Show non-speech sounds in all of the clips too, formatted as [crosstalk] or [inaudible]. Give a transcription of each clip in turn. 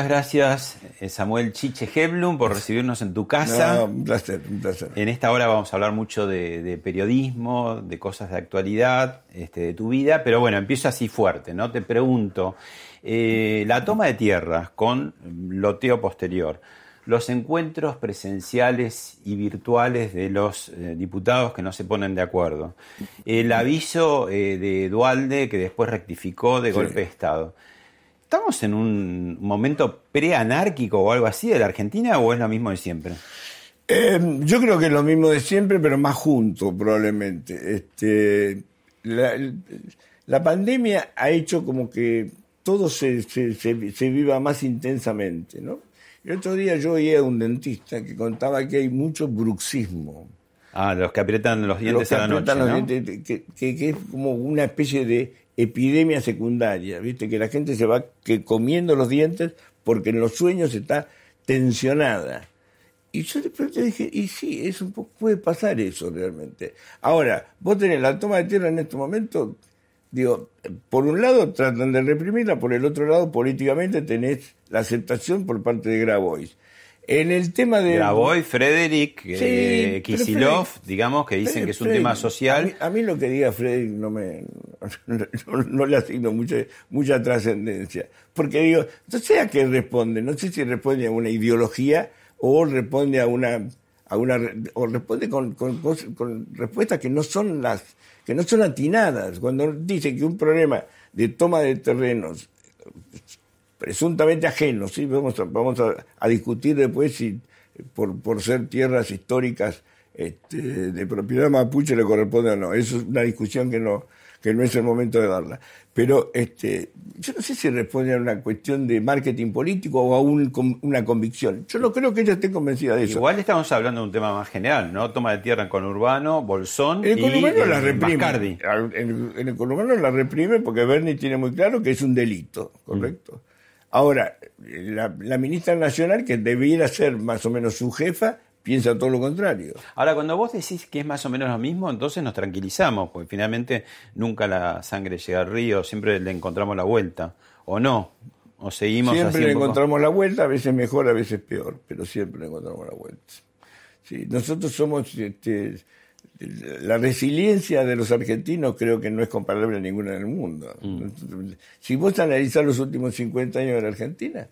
Muchas gracias, eh, Samuel Chiche Heblum, por recibirnos en tu casa. No, un placer, un placer. En esta hora vamos a hablar mucho de, de periodismo, de cosas de actualidad, este, de tu vida, pero bueno, empiezo así fuerte, ¿no? Te pregunto, eh, la toma de tierras con loteo posterior, los encuentros presenciales y virtuales de los eh, diputados que no se ponen de acuerdo, el aviso eh, de Dualde que después rectificó de Sí. golpe de Estado. ¿Estamos en un momento preanárquico o algo así de la Argentina o es lo mismo de siempre? Eh, yo creo que es lo mismo de siempre, pero más junto, probablemente. Este, la, la pandemia ha hecho como que todo se, se, se- se viva más intensamente, ¿no? El otro día yo oí a un dentista que contaba que hay mucho bruxismo. Ah, los que aprietan los dientes Los que a la noche, aprietan los ¿no? dientes, que, que- que es como una especie de epidemia secundaria, ¿viste? Que la gente se va que comiendo los dientes porque en los sueños está tensionada. Y yo de pronto dije, y sí, es un poco, puede pasar eso realmente. Ahora, vos tenés la toma de tierra en este momento, digo, por un lado tratan de reprimirla, por el otro lado políticamente tenés la aceptación por parte de Grabois. En el tema de... Graboy, Frederick, Sí, eh, Kisilov, Frederick- digamos, que dicen que es un Frederick, tema A social. mí, a mí lo que diga Frederick no me no, no le asigno mucha, mucha trascendencia. Porque digo, no sé a qué responde, no sé si responde a una ideología o responde a una a una o responde con, con respuestas que no son las que no son atinadas. Cuando dice que un problema de toma de terrenos presuntamente ajenos, ¿sí? vamos a, vamos a, a discutir después si por, por ser tierras históricas este, de propiedad mapuche le corresponde o no. Eso es una discusión que no, que no es el momento de darla. Pero este, yo no sé si responde a una cuestión de marketing político o a un- una convicción. Yo no creo que ella esté convencida de eso. Igual estamos hablando de un tema más general, ¿no? Toma de tierra en conurbano, Bolsón El y conurbano la eh, reprime. En, en el conurbano la reprime porque Bernie tiene muy claro que es un delito, ¿correcto? Ahora, la, la ministra nacional, que debiera ser más o menos su jefa, piensa todo lo contrario. Ahora, cuando vos decís que es más o menos lo mismo, entonces nos tranquilizamos, porque finalmente nunca la sangre llega al río, siempre le encontramos la vuelta. ¿O no? ¿O seguimos siempre le encontramos la vuelta, a veces mejor, a veces peor, pero siempre le encontramos la vuelta. Sí, nosotros somos, este, la resiliencia de los argentinos creo que no es comparable a ninguna en el mundo. Si vos analizás los últimos 50 años de la Argentina,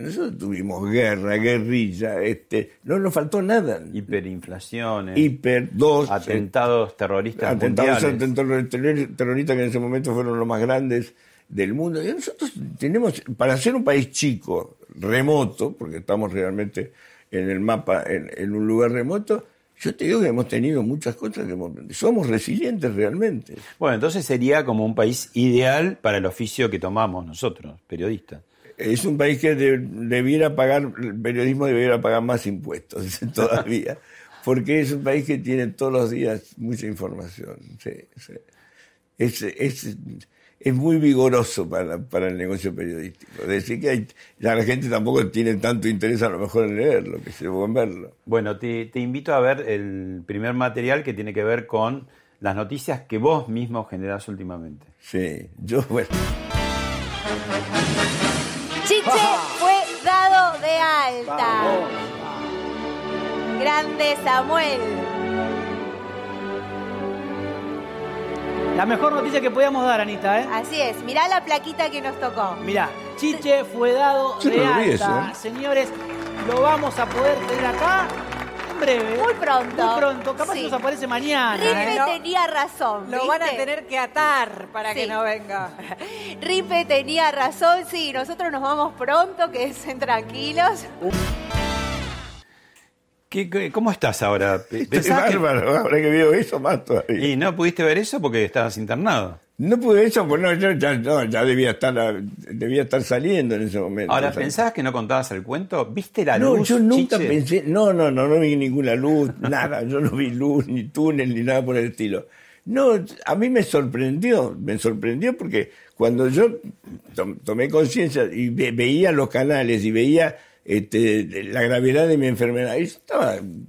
nosotros tuvimos guerra, guerrilla, este, no nos faltó nada. Hiperinflaciones, Hiper, dos, atentados terroristas atentados mundiales. terroristas que en ese momento fueron los más grandes del mundo. Y nosotros tenemos, para ser un país chico, remoto, porque estamos realmente en el mapa, en, en un lugar remoto, yo te digo que hemos tenido muchas cosas que hemos, somos resilientes realmente. Bueno, entonces sería como un país ideal para el oficio que tomamos nosotros, periodistas. Es un país que de- debiera pagar, el periodismo debiera pagar más impuestos [laughs] todavía, porque es un país que tiene todos los días mucha información. sí, sí. Es, es, es muy vigoroso para, para el negocio periodístico. Es decir, que hay, ya la gente tampoco tiene tanto interés a lo mejor en leerlo, que se en verlo. Bueno, te, te invito a ver el primer material que tiene que ver con las noticias que vos mismo generás últimamente. Sí, yo, bueno. Chiche fue dado de alta. Grande Samuel. La mejor noticia que podíamos dar, Anita, ¿eh? Así es, mirá la plaquita que nos tocó. Mirá, Chiche fue dado Yo de no lo vi alta. eso, ¿eh? Señores, lo vamos a poder tener acá en breve. Muy pronto. Muy pronto. Capaz Sí. que nos aparece mañana. Ripe ¿eh? no. tenía razón. Lo van a ¿viste? tener que atar para Sí. que no venga. [laughs] Ripe tenía razón, sí, nosotros nos vamos pronto, que estén tranquilos. ¿Qué- qué- ¿Cómo estás ahora? Estoy ¿Pensás que- bárbaro, ahora que veo eso más todavía. Y no pudiste ver eso porque estabas internado. No pude eso, pues no, yo ya, no, ya debía estar debía estar saliendo en ese momento. Ahora, ¿pensabas que no contabas el cuento? ¿Viste la No, luz? yo nunca Chiche? pensé, no, no, no, no vi ninguna luz, [laughs] nada, yo no vi luz, ni túnel, ni nada por el estilo. No, a mí me sorprendió, me sorprendió porque cuando yo tom- tomé conciencia y ve- veía los canales y veía este, la gravedad de mi enfermedad, y yo estaba... yo No no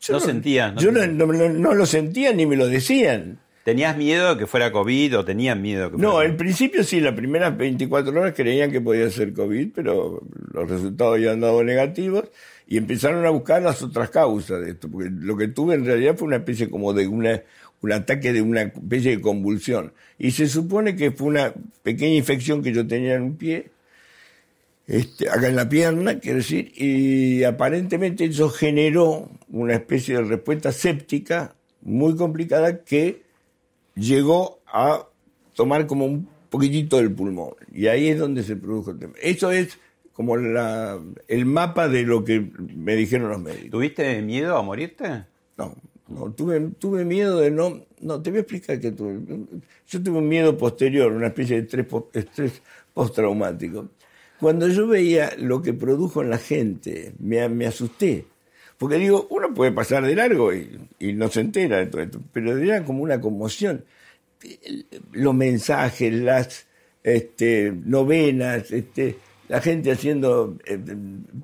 yo no, sentías. no- no- no lo sentía ni me lo decían. ¿Tenías miedo de que fuera COVID o tenían miedo que No, fuera al principio sí, las primeras 24 horas creían que podía ser COVID, pero los resultados habían dado negativos y empezaron a buscar las otras causas de esto, porque lo que tuve en realidad fue una especie como de una, un ataque de una especie de convulsión. Y se supone que fue una pequeña infección que yo tenía en un pie, este, acá en la pierna, quiero decir, y aparentemente eso generó una especie de respuesta séptica muy complicada que llegó a tomar como un poquitito del pulmón. Y ahí es donde se produjo el tema. Eso es como la, el mapa de lo que me dijeron los médicos. ¿Tuviste miedo a morirte? No, no tuve, tuve miedo de no... No, te voy a explicar que tuve. Yo tuve un miedo posterior, una especie de estrés, estrés postraumático. Cuando yo veía lo que produjo en la gente, me, asusté. Porque digo, uno puede pasar de largo y, no se entera de todo esto, pero era como una conmoción. Los mensajes, las este, novenas, este, la gente haciendo, eh,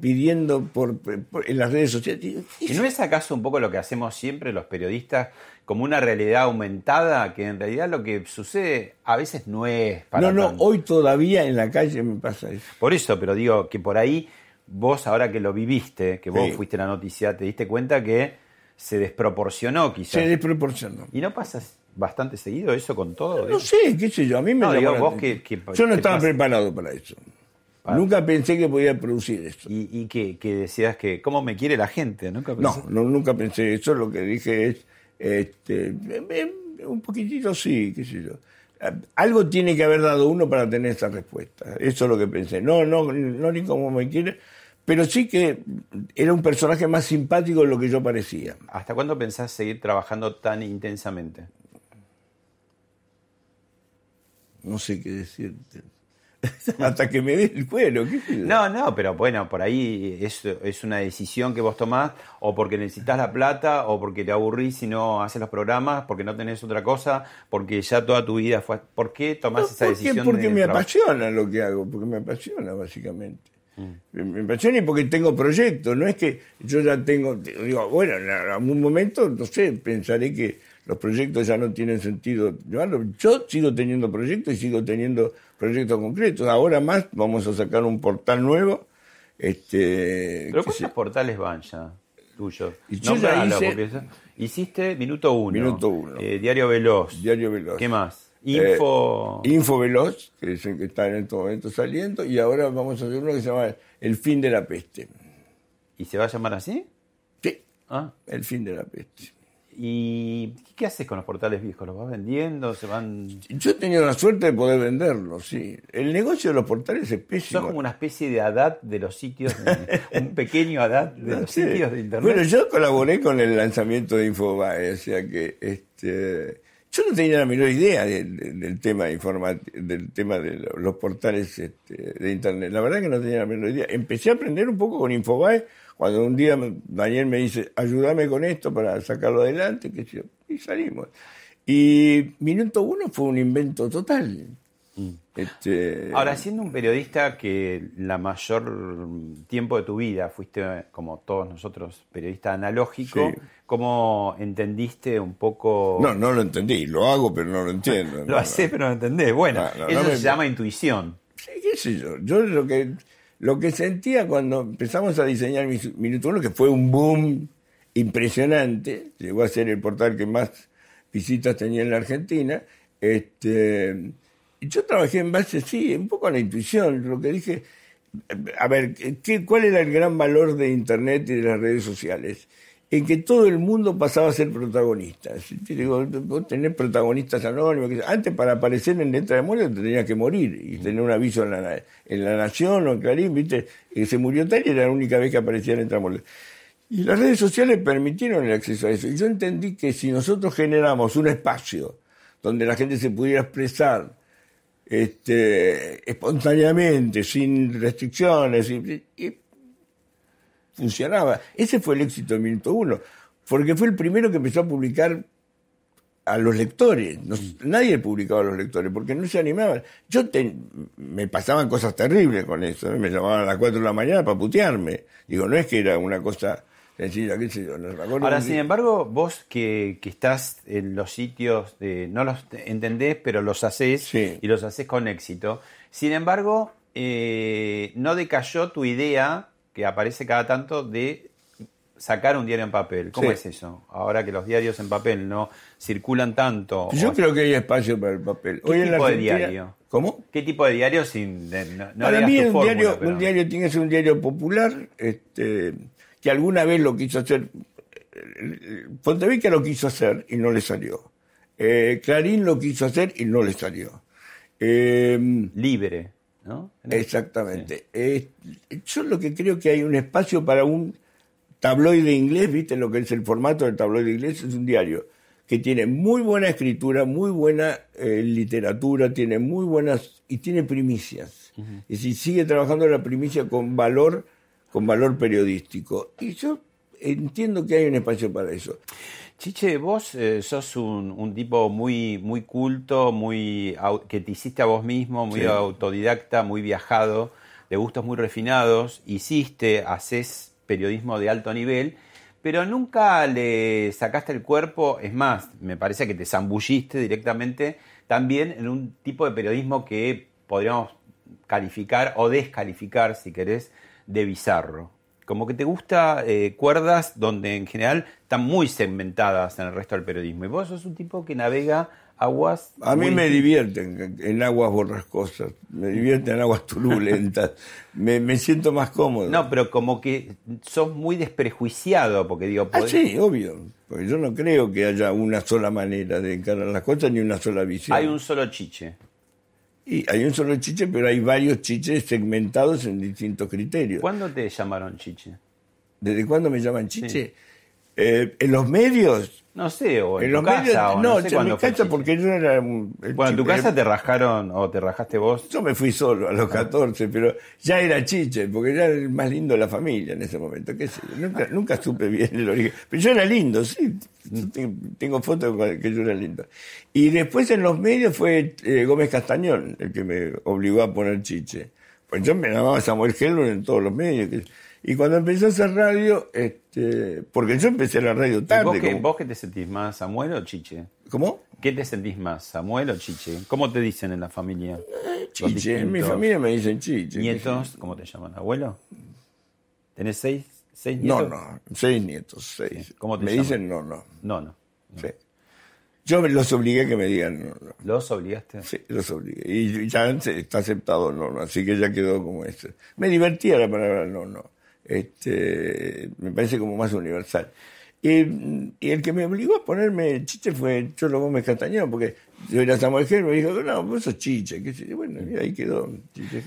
pidiendo por, por- en las redes sociales. ¿Y no es acaso un poco lo que hacemos siempre los periodistas como una realidad aumentada que en realidad lo que sucede a veces no es para no, no, tanto? hoy todavía en la calle me pasa eso. Por eso, pero digo que por ahí vos ahora que lo viviste, que vos Sí. fuiste la noticia, te diste cuenta que se desproporcionó quizás. Se desproporcionó. ¿Y no pasa bastante seguido eso con todo? No sé, qué sé yo, a mí me No, digo, vos que- que- Yo no estaba pasa- preparado para eso. Para- Nunca pensé que podía producir eso. Y, y que, que decías que, ¿cómo me quiere la gente? ¿Nunca No, no, nunca pensé eso. Lo que dije es, este, un poquitito sí, qué sé yo. Algo tiene que haber dado uno para tener esa respuesta. Eso es lo que pensé. No, no, no ni como me quiere, pero sí que era un personaje más simpático de lo que yo parecía. ¿Hasta cuándo pensás seguir trabajando tan intensamente? No sé qué decirte. [laughs] Hasta que me dé el cuero. qué. No, no, pero bueno, por ahí es, es una decisión que vos tomás, o porque necesitas la plata, o porque te aburrís y no haces los programas, porque no tenés otra cosa, porque ya toda tu vida fue. ¿Por qué tomás esa ¿Por qué? decisión? Porque de me trabajar? apasiona lo que hago, porque me apasiona básicamente. Mm. Me apasiona y porque tengo proyectos, no es que yo ya tengo, digo, bueno, en algún momento, no sé, pensaré que los proyectos ya no tienen sentido llevarlos. Yo sigo teniendo proyectos y sigo teniendo proyectos concretos. Ahora más vamos a sacar un portal nuevo. Este, ¿Pero se- cuántos portales van ya tuyos? Y yo ya hice- Hiciste Minuto Uno. Minuto Uno. eh, Diario Veloz. Diario Veloz. ¿Qué más? Eh, Info... Info Veloz, que es el que está en este momento saliendo, y ahora vamos a hacer uno que se llama El fin de la peste. ¿Y se va a llamar así? Sí, Ah. El fin de la peste. ¿Y qué haces con los portales viejos? ¿Los vas vendiendo? ¿Se van...? Yo he tenido la suerte de poder venderlos, sí. El negocio de los portales es pésimo. Sos como una especie de Haddad de los sitios, [laughs] un pequeño Haddad de No los sé. sitios de internet. Bueno, yo colaboré con el lanzamiento de Infobae, o sea que este, yo no tenía la menor idea del, del- tema del tema de lo- los portales este, de internet. La verdad que no tenía la menor idea. Empecé a aprender un poco con Infobae cuando un día Daniel me dice, ayúdame con esto para sacarlo adelante, sé yo, y salimos. Y Minuto Uno fue un invento total. Este, Ahora, siendo un periodista que la mayor tiempo de tu vida fuiste, como todos nosotros, periodista analógico, Sí. ¿cómo entendiste un poco? no, no lo entendí, lo hago, pero no lo entiendo. [laughs] Lo no, haces, pero no entendés. Bueno, No, no, eso no me- se llama intuición. Sí, qué sé yo. Yo lo que, lo que sentía cuando empezamos a diseñar Minuto Uno, que fue un boom impresionante, llegó a ser el portal que más visitas tenía en la Argentina, este, yo trabajé en base, sí, un poco a la intuición, lo que dije, a ver, ¿qué, ¿cuál era el gran valor de Internet y de las redes sociales? En que todo el mundo pasaba a ser protagonista. Digo, vos tenés protagonistas anónimos. que- Antes, para aparecer en letra de muerte, te tenías que morir y tener un aviso en la, en la Nación o en Clarín, ¿viste? Que se murió tal y era la única vez que aparecía en letra de muerte. Y las redes sociales permitieron el acceso a eso. Y yo entendí que si nosotros generamos un espacio donde la gente se pudiera expresar este, espontáneamente, sin restricciones, y, y funcionaba. Ese fue el éxito de Minuto Uno, porque fue el primero que empezó a publicar a los lectores. No- nadie publicaba a los lectores porque no se animaban. Yo te- me pasaban cosas terribles con eso. ¿eh? Me llamaban a las 4 de la mañana para putearme. Digo, no es que era una cosa sencilla, qué sé yo. no Ahora, sin embargo, vos que, que estás en los sitios, de, no los entendés, pero los haces Sí. y los haces con éxito. Sin embargo, eh, no decayó tu idea, que aparece cada tanto, de sacar un diario en papel. ¿Cómo Sí. es eso? Ahora que los diarios en papel no circulan tanto. Yo o- creo que hay espacio para el papel. ¿Qué Hoy en la tipo de Argentina- diario? ¿Cómo? ¿Qué tipo de diario sin de- no, no Para mí un fórmula, diario, pero- un diario tiene que ser un diario popular, este, que alguna vez lo quiso hacer. Pontevica lo quiso hacer y no le salió. Eh, Clarín lo quiso hacer y no le salió. Eh, libre, ¿no? exactamente. Eh, yo lo que creo que hay un espacio para un tabloide inglés, ¿viste lo que es el formato del tabloide inglés? Es un diario que tiene muy buena escritura, muy buena eh, literatura, tiene muy buenas y tiene primicias. Y si sigue trabajando la primicia con valor, con valor periodístico. Y yo entiendo que hay un espacio para eso. Chiche, vos eh, sos un, un tipo muy, muy culto, muy que te hiciste a vos mismo, muy Sí. autodidacta, muy viajado, de gustos muy refinados, hiciste, haces periodismo de alto nivel, pero nunca le sacaste el cuerpo, es más, me parece que te zambulliste directamente también en un tipo de periodismo que podríamos calificar o descalificar, si querés, de bizarro. Como que te gusta eh, cuerdas donde en general están muy segmentadas en el resto del periodismo. Y vos sos un tipo que navega aguas. A mí muy- me divierten en aguas borrascosas, me divierten en aguas turbulentas, [laughs] me, me siento más cómodo. No, pero como que sos muy desprejuiciado, porque digo, Ah, podés- sí, obvio. Porque yo no creo que haya una sola manera de encarar las cosas ni una sola visión. hay un solo chiche. Y hay un solo chiche, pero hay varios chiches segmentados en distintos criterios. ¿Cuándo te llamaron chiche? ¿Desde cuándo me llaman chiche? Eh, en los medios. No sé, o en, en tu los casa, medios. o no, sé en mi fue casa porque yo era. un- Bueno, en tu casa te rajaron o te rajaste vos. Yo me fui solo a los 14, pero ya era chiche, porque ya era el más lindo de la familia en ese momento. qué sé. Nunca, nunca supe bien el origen. Pero yo era lindo, sí. Tengo, fotos que yo era lindo. Y después en los medios fue eh, Gómez Castañón el que me obligó a poner chiche. Pues yo me llamaba Samuel Helmut en todos los medios. que- y cuando empecé a hacer radio, este, porque yo empecé la radio ¿Y tarde. ¿Vos, qué, como- ¿Vos qué te sentís más, Samuel o chiche? ¿Cómo? ¿Qué te sentís más, Samuel o chiche? ¿Cómo te dicen en la familia? Chiche. En mi familia me dicen chiche. ¿Nietos? ¿Cómo te llaman? ¿Abuelo? ¿Tenés seis, seis No, nietos? no, seis nietos, seis. Sí. ¿Cómo te me llaman? dicen no, no. No, no. Sí. Yo los obligué a que me digan no, no. ¿Los obligaste? Sí, los obligué. Y ya está aceptado no, no. Así que ya quedó como eso. Me divertía la palabra no, no. Este, me parece como más universal. Y, y el que me obligó a ponerme chiche fue Cholo Gómez Castañón, porque yo era Samuel Gel, me dijo, no, vos sos chiche. yo. Bueno, y ahí quedó. Chiche.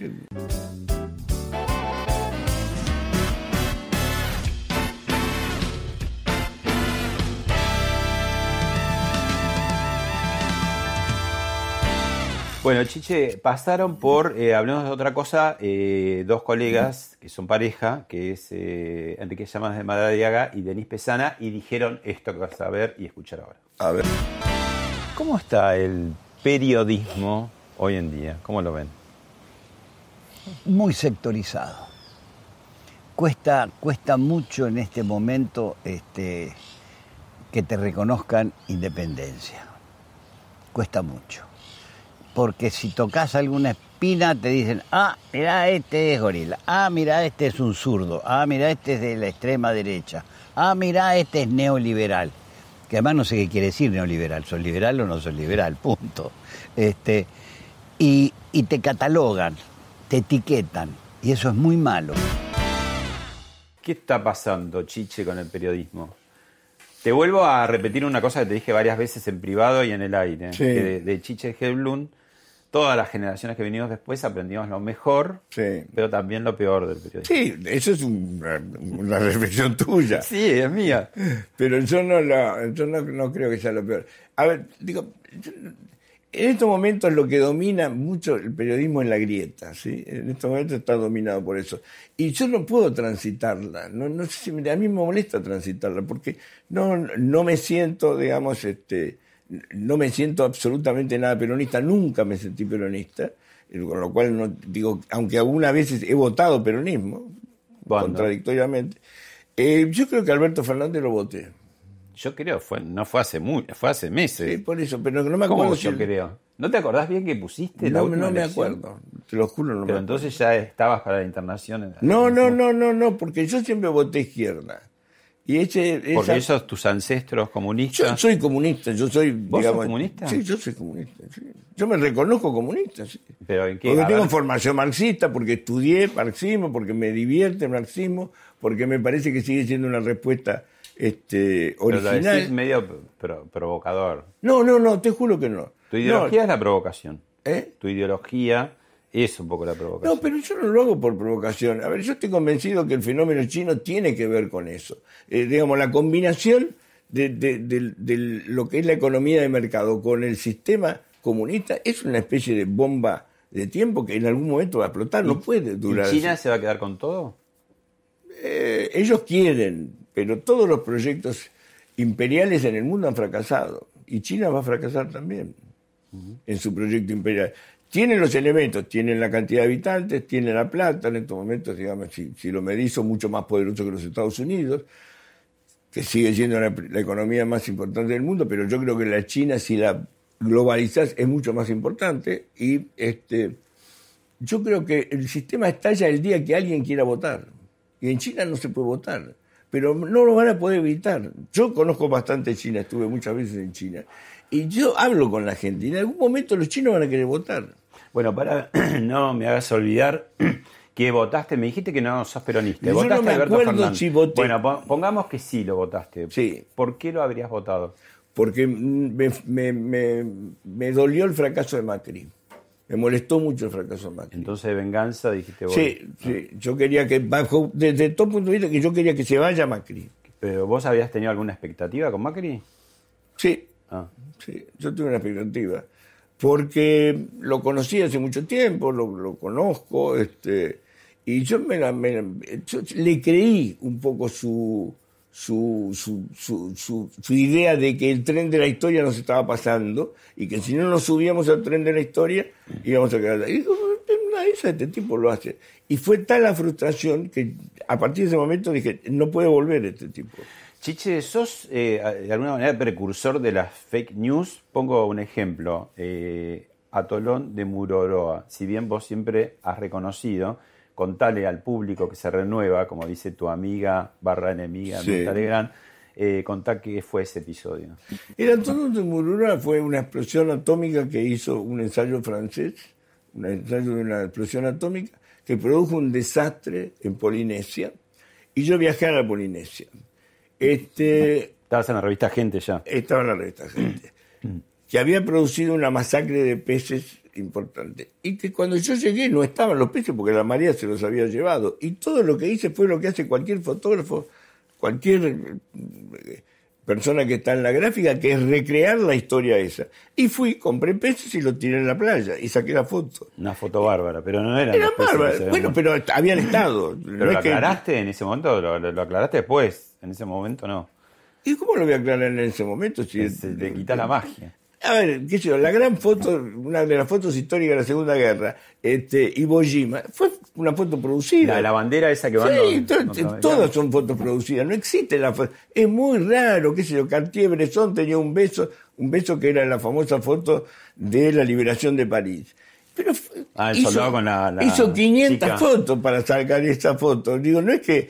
Bueno, Chiche, pasaron por, eh, hablemos de otra cosa, eh, dos colegas que son pareja, que es eh, Enrique Llamas de Madariaga y Denis Pesana, y dijeron esto que vas a ver y escuchar ahora. A ver. ¿Cómo está el periodismo hoy en día? ¿Cómo lo ven? Muy sectorizado. Cuesta, cuesta mucho en este momento este, que te reconozcan independencia. Cuesta mucho. Porque si tocas alguna espina te dicen, ah, mira, este es gorila, ah, mira, este es un zurdo, ah, mira, este es de la extrema derecha, ah, mira, este es neoliberal. Que además no sé qué quiere decir neoliberal, ¿sos liberal o no sos liberal? [laughs] Punto. Este, y, y te catalogan, te etiquetan, y eso es muy malo. ¿Qué está pasando, Chiche, con el periodismo? Te vuelvo a repetir una cosa que te dije varias veces en privado y en el aire. Sí. Que de, de Chiche Hedlund, todas las generaciones que venimos después aprendimos lo mejor, Sí. pero también lo peor del periodismo. Sí, eso es un- una reflexión tuya. Sí, es mía. Pero yo no, la, yo no, no creo que sea lo peor. A ver, digo, en estos momentos lo que domina mucho el periodismo es la grieta, ¿sí? En estos momentos está dominado por eso. Y yo no puedo transitarla, no, no sé si a mí me molesta transitarla, porque no, no me siento, digamos, este, no me siento absolutamente nada peronista, nunca me sentí peronista, con lo cual no digo, aunque algunas veces he votado peronismo, contradictoriamente, eh, yo creo que Alberto Fernández lo voté. Yo creo, fue, no fue hace muy, fue hace meses. Sí, por eso, pero no me ¿Cómo acuerdo. yo si- creo? ¿No te acordás bien que pusiste la No, última no me elección? acuerdo, te lo juro, no me Pero entonces ya estabas para la internación. en- No, no, no, no, no, porque yo siempre voté izquierda. Y ese, Porque esa- esos tus ancestros yo comunistas. soy comunista, yo soy, ¿Vos sos comunista? Sí, yo soy comunista. sí. Yo me reconozco comunista, sí. Pero en qué. Porque A tengo ver, formación marxista, porque estudié marxismo, porque me divierte el marxismo, porque me parece que sigue siendo una respuesta este, pero lo decís original. medio pro- provocador. No, no, no, te juro que no. Tu ideología es la provocación. ¿eh? Tu ideología es un poco la provocación. No, pero yo no lo hago por provocación. A ver, yo estoy convencido que el fenómeno chino tiene que ver con eso. Eh, digamos, la combinación de, de- de- de lo que es la economía de mercado con el sistema comunista es una especie de bomba de tiempo que en algún momento va a explotar. No puede ¿Y durar. China así. se va a quedar con todo? Eh, ellos quieren, pero todos los proyectos imperiales en el mundo han fracasado. Y China va a fracasar también en su proyecto imperial. Tienen los elementos, tienen la cantidad de habitantes, tienen la plata, en estos momentos, digamos, si, lo medís, son mucho más poderosos que los Estados Unidos, que sigue siendo la, la economía más importante del mundo, pero yo creo que la China, si la globalizás, es mucho más importante. Y este, yo creo que el sistema estalla el día que alguien quiera votar. Y en China no se puede votar. Pero no lo van a poder evitar. Yo conozco bastante China, estuve muchas veces en China. Y yo hablo con la gente. Y en algún momento los chinos van a querer votar. Bueno, para [clears throat] no me hagas olvidar [clears throat] que votaste, me dijiste que no sos peronista. Yo no votaste me a Alberto acuerdo Fernández. si voté. Bueno, po- pongamos que sí lo votaste. Sí. ¿Por qué lo habrías votado? Porque me, me, me, me dolió el fracaso de Macri. Me molestó mucho el fracaso de Macri. Entonces de venganza dijiste vos. Sí, sí. Yo quería que, bajo, desde todo punto de vista, que yo quería que se vaya Macri. ¿Pero vos habías tenido alguna expectativa con Macri? Sí, Ah. Sí, yo tuve una expectativa. Porque lo conocí hace mucho tiempo, lo, conozco, este, y yo, me la, me yo le creí un poco su, su, su, su, su- idea de que el tren de la historia nos estaba pasando y que si no nos subíamos al tren de la historia íbamos a quedar. Y digo, de esas, este tipo lo hace. Y fue tal la frustración que a partir de ese momento dije, no puede volver este tipo. Chiche, sos eh, de alguna manera precursor de las fake news. Pongo un ejemplo. Eh, Atolón de Muroroa. Si bien vos siempre has reconocido, contale al público que se renueva, como dice tu amiga barra enemiga, Sí. Mirta Legrand, eh, contá qué fue ese episodio. El Antonio de Murura fue una explosión atómica que hizo un ensayo francés, un ensayo de una explosión atómica, que produjo un desastre en Polinesia, y yo viajé a la Polinesia. Este, Estabas en la revista Gente ya. estaba en la revista Gente, que había producido una masacre de peces importante. Y que cuando yo llegué no estaban los peces porque la marea se los había llevado. Y todo lo que hice fue lo que hace cualquier fotógrafo, cualquier eh, persona que está en la gráfica, que es recrear la historia esa. Y fui, compré peces y los tiré en la playa y saqué la foto. Una foto bárbara, pero no eran Era ven. Bueno, pero habían estado. [laughs] Pero No lo es que- aclaraste en ese momento, lo, lo- lo aclaraste después. En ese momento no. ¿Y cómo lo voy a aclarar en ese momento? Si te quita la magia. A ver, qué sé yo, la gran foto, una de las fotos históricas de la Segunda Guerra, este, Iwo Jima, fue una foto producida. La, la bandera esa que van Sí, to- norteamericanos. todas son fotos producidas, no existe la foto. Es muy raro, qué sé yo, Cartier-Bresson tenía un beso, un beso que era la famosa foto de la liberación de París. Pero Ah, el soldado con la- la hizo 500 chica. fotos para sacar esa foto. Digo, no es que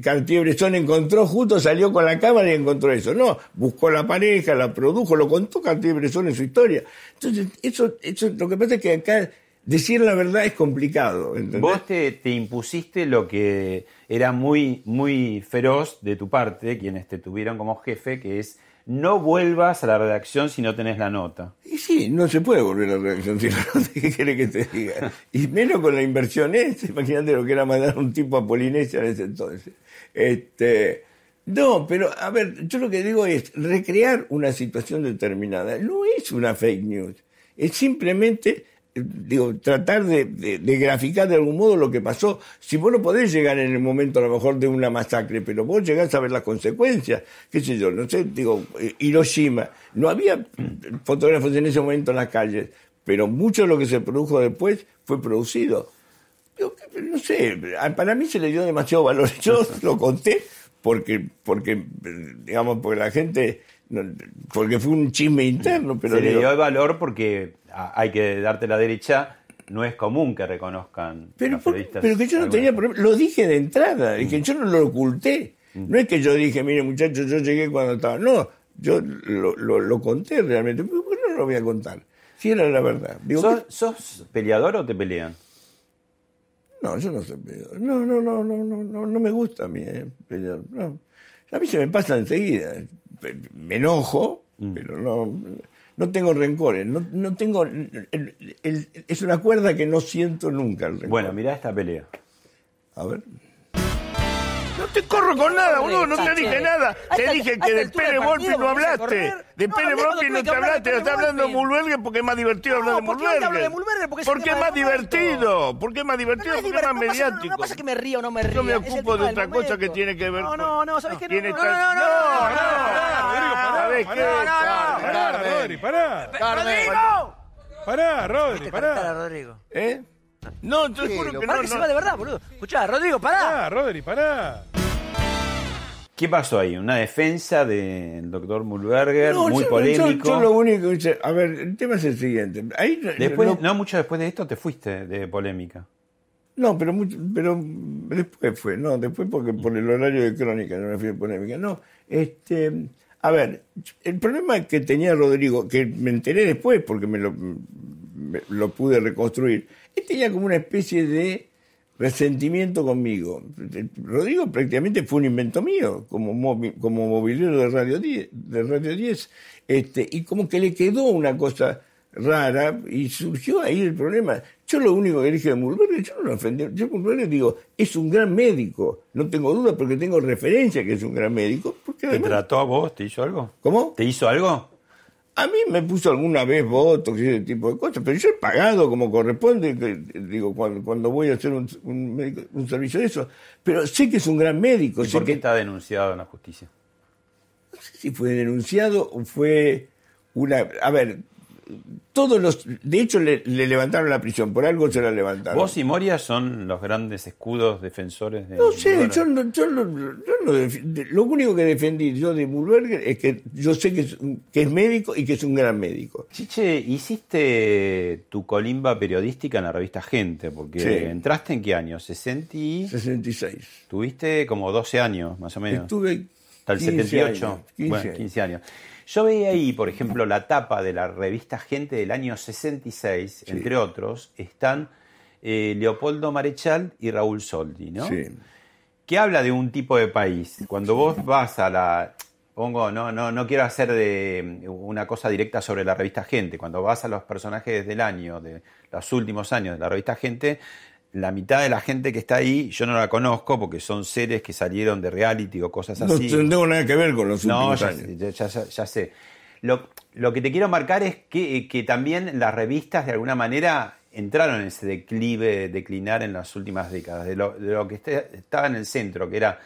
Cartier-Bresson encontró, justo salió con la cámara y encontró eso. No, buscó la pareja, la produjo, lo contó Cartier-Bresson en su historia. Entonces, eso, eso, lo que pasa es que acá decir la verdad es complicado. ¿entendés? Vos te, te impusiste lo que era muy, muy feroz de tu parte, quienes te tuvieron como jefe, que es no vuelvas a la redacción si no tenés la nota. Y sí, no se puede volver a la reacción si [laughs] no sé qué quiere que te diga. Y menos con la inversión esa. Imagínate lo que era mandar un tipo a Polinesia en ese entonces. Este, no, pero a ver, yo lo que digo es recrear una situación determinada. No es una fake news. Es simplemente, digo, tratar de, de- de graficar de algún modo lo que pasó. Si vos no podés llegar en el momento a lo mejor de una masacre, pero vos llegás a ver las consecuencias, qué sé yo, no sé, digo, eh, Hiroshima, no había fotógrafos en ese momento en las calles, pero mucho de lo que se produjo después fue producido. Digo, no sé, para mí se le dio demasiado valor. [laughs] Yo lo conté porque, porque digamos, porque la gente, porque fue un chisme interno, pero Se le dio el valor porque hay que darte la derecha. No es común que reconozcan Pero, por- pero que yo no tenía problema, lo dije de entrada, es que yo no lo oculté. No es que yo dije, mire muchachos, yo llegué cuando estaba. No, yo lo, lo, lo conté realmente. ¿Por qué no lo voy a contar? Si era la verdad. Digo, ¿Sos, ¿qué- sos peleador o te pelean? No, yo no soy peleador. No, no, no, no, no, no, no me gusta a mí eh, pelear. No. A mí se me pasa enseguida. Me enojo, Mm. pero no, no tengo rencores. No, no tengo. el- el- es una cuerda que no siento nunca el rencor. Bueno, mirá esta pelea. A ver. No te corro con nada, boludo, no te dije nada. Te dije que de del Volpi no hablaste. De No, cuando Volpi no te hablaste, estás hablando de. Mulberger porque es más divertido hablar de No, Mulberger porque es más divertido, porque es más divertido, No porque es más no mediático. No pasa que me río o no me río. Yo me ocupo de otra cosa que tiene que ver No, con- no, no, ¿sabes qué? No, no, no, no, no, No, no, no, no, ¿Sabés no, qué? no, no, no. Pará, Rodri, pará. ¡Rodrigo! Pará, Rodri, pará. Rodrigo. ¿Eh? No, te Sí, juro que para no. que se va de verdad, boludo. Escuchá, Rodrigo, pará. Pará, Rodri, pará. ¿Qué pasó ahí? Una defensa del doctor Mulberger, No, muy yo- polémico. Yo, yo lo único que hice- a ver, el tema es el siguiente. Ahí, Después, no, no mucho después de esto te fuiste de polémica. No, pero mucho, pero después fue, no, después porque por el horario de crónica no me fui de polémica. No, este, a ver, el problema que tenía Rodrigo, que me enteré después porque me lo, me lo pude reconstruir, él tenía como una especie de resentimiento conmigo. Rodrigo prácticamente fue un invento mío, como, movi- como movilero de Radio 10, de Radio 10 este, y como que le quedó una cosa rara y surgió ahí el problema. Yo lo único que dije de Mulberger, yo no lo ofendí. Yo Mulberger digo, es un gran médico. No tengo duda porque tengo referencia que es un gran médico. Porque ¿Te trató a vos? ¿Te hizo algo? ¿Cómo? ¿Te hizo algo? A mí me puso alguna vez votos y ese tipo de cosas, pero yo he pagado como corresponde, digo, cuando, cuando voy a hacer un, un, médico- un servicio de eso. Pero sé que es un gran médico. ¿Y sé por qué que, está denunciado en la justicia? no sé si fue denunciado o fue una... A ver, todos los... De hecho, le, le levantaron la prisión, por algo se la levantaron. Vos y Moria son los grandes escudos defensores de No sé, yo, no- yo no- yo no lo único que defendí yo de Mulberger es que yo sé que es, un- que es médico y que es un gran médico. Chiche, hiciste tu colimba periodística en la revista Gente, porque Sí. entraste en qué año? 60 y... 66. Tuviste como 12 años, más o menos. Estuve Hasta el 15 78. años, 15 bueno, años. 15 años. Yo veía ahí, por ejemplo, la tapa de la revista Gente del año 66, entre otros, están eh, Leopoldo Marechal y Raúl Soldi, ¿no? Sí. que habla de un tipo de país. Cuando vos vas a la. Pongo, no, no, no quiero hacer de una cosa directa sobre la revista Gente. Cuando vas a los personajes del año, de los últimos años de la revista Gente, la mitad de la gente que está ahí yo no la conozco porque son seres que salieron de reality o cosas No así. tengo nada que ver con los No, ya, años. ya- ya- ya sé. Lo, lo que te quiero marcar es que, que también las revistas de alguna manera entraron en ese declive, declinar en las últimas décadas. De lo, de lo que estaba en el centro, que era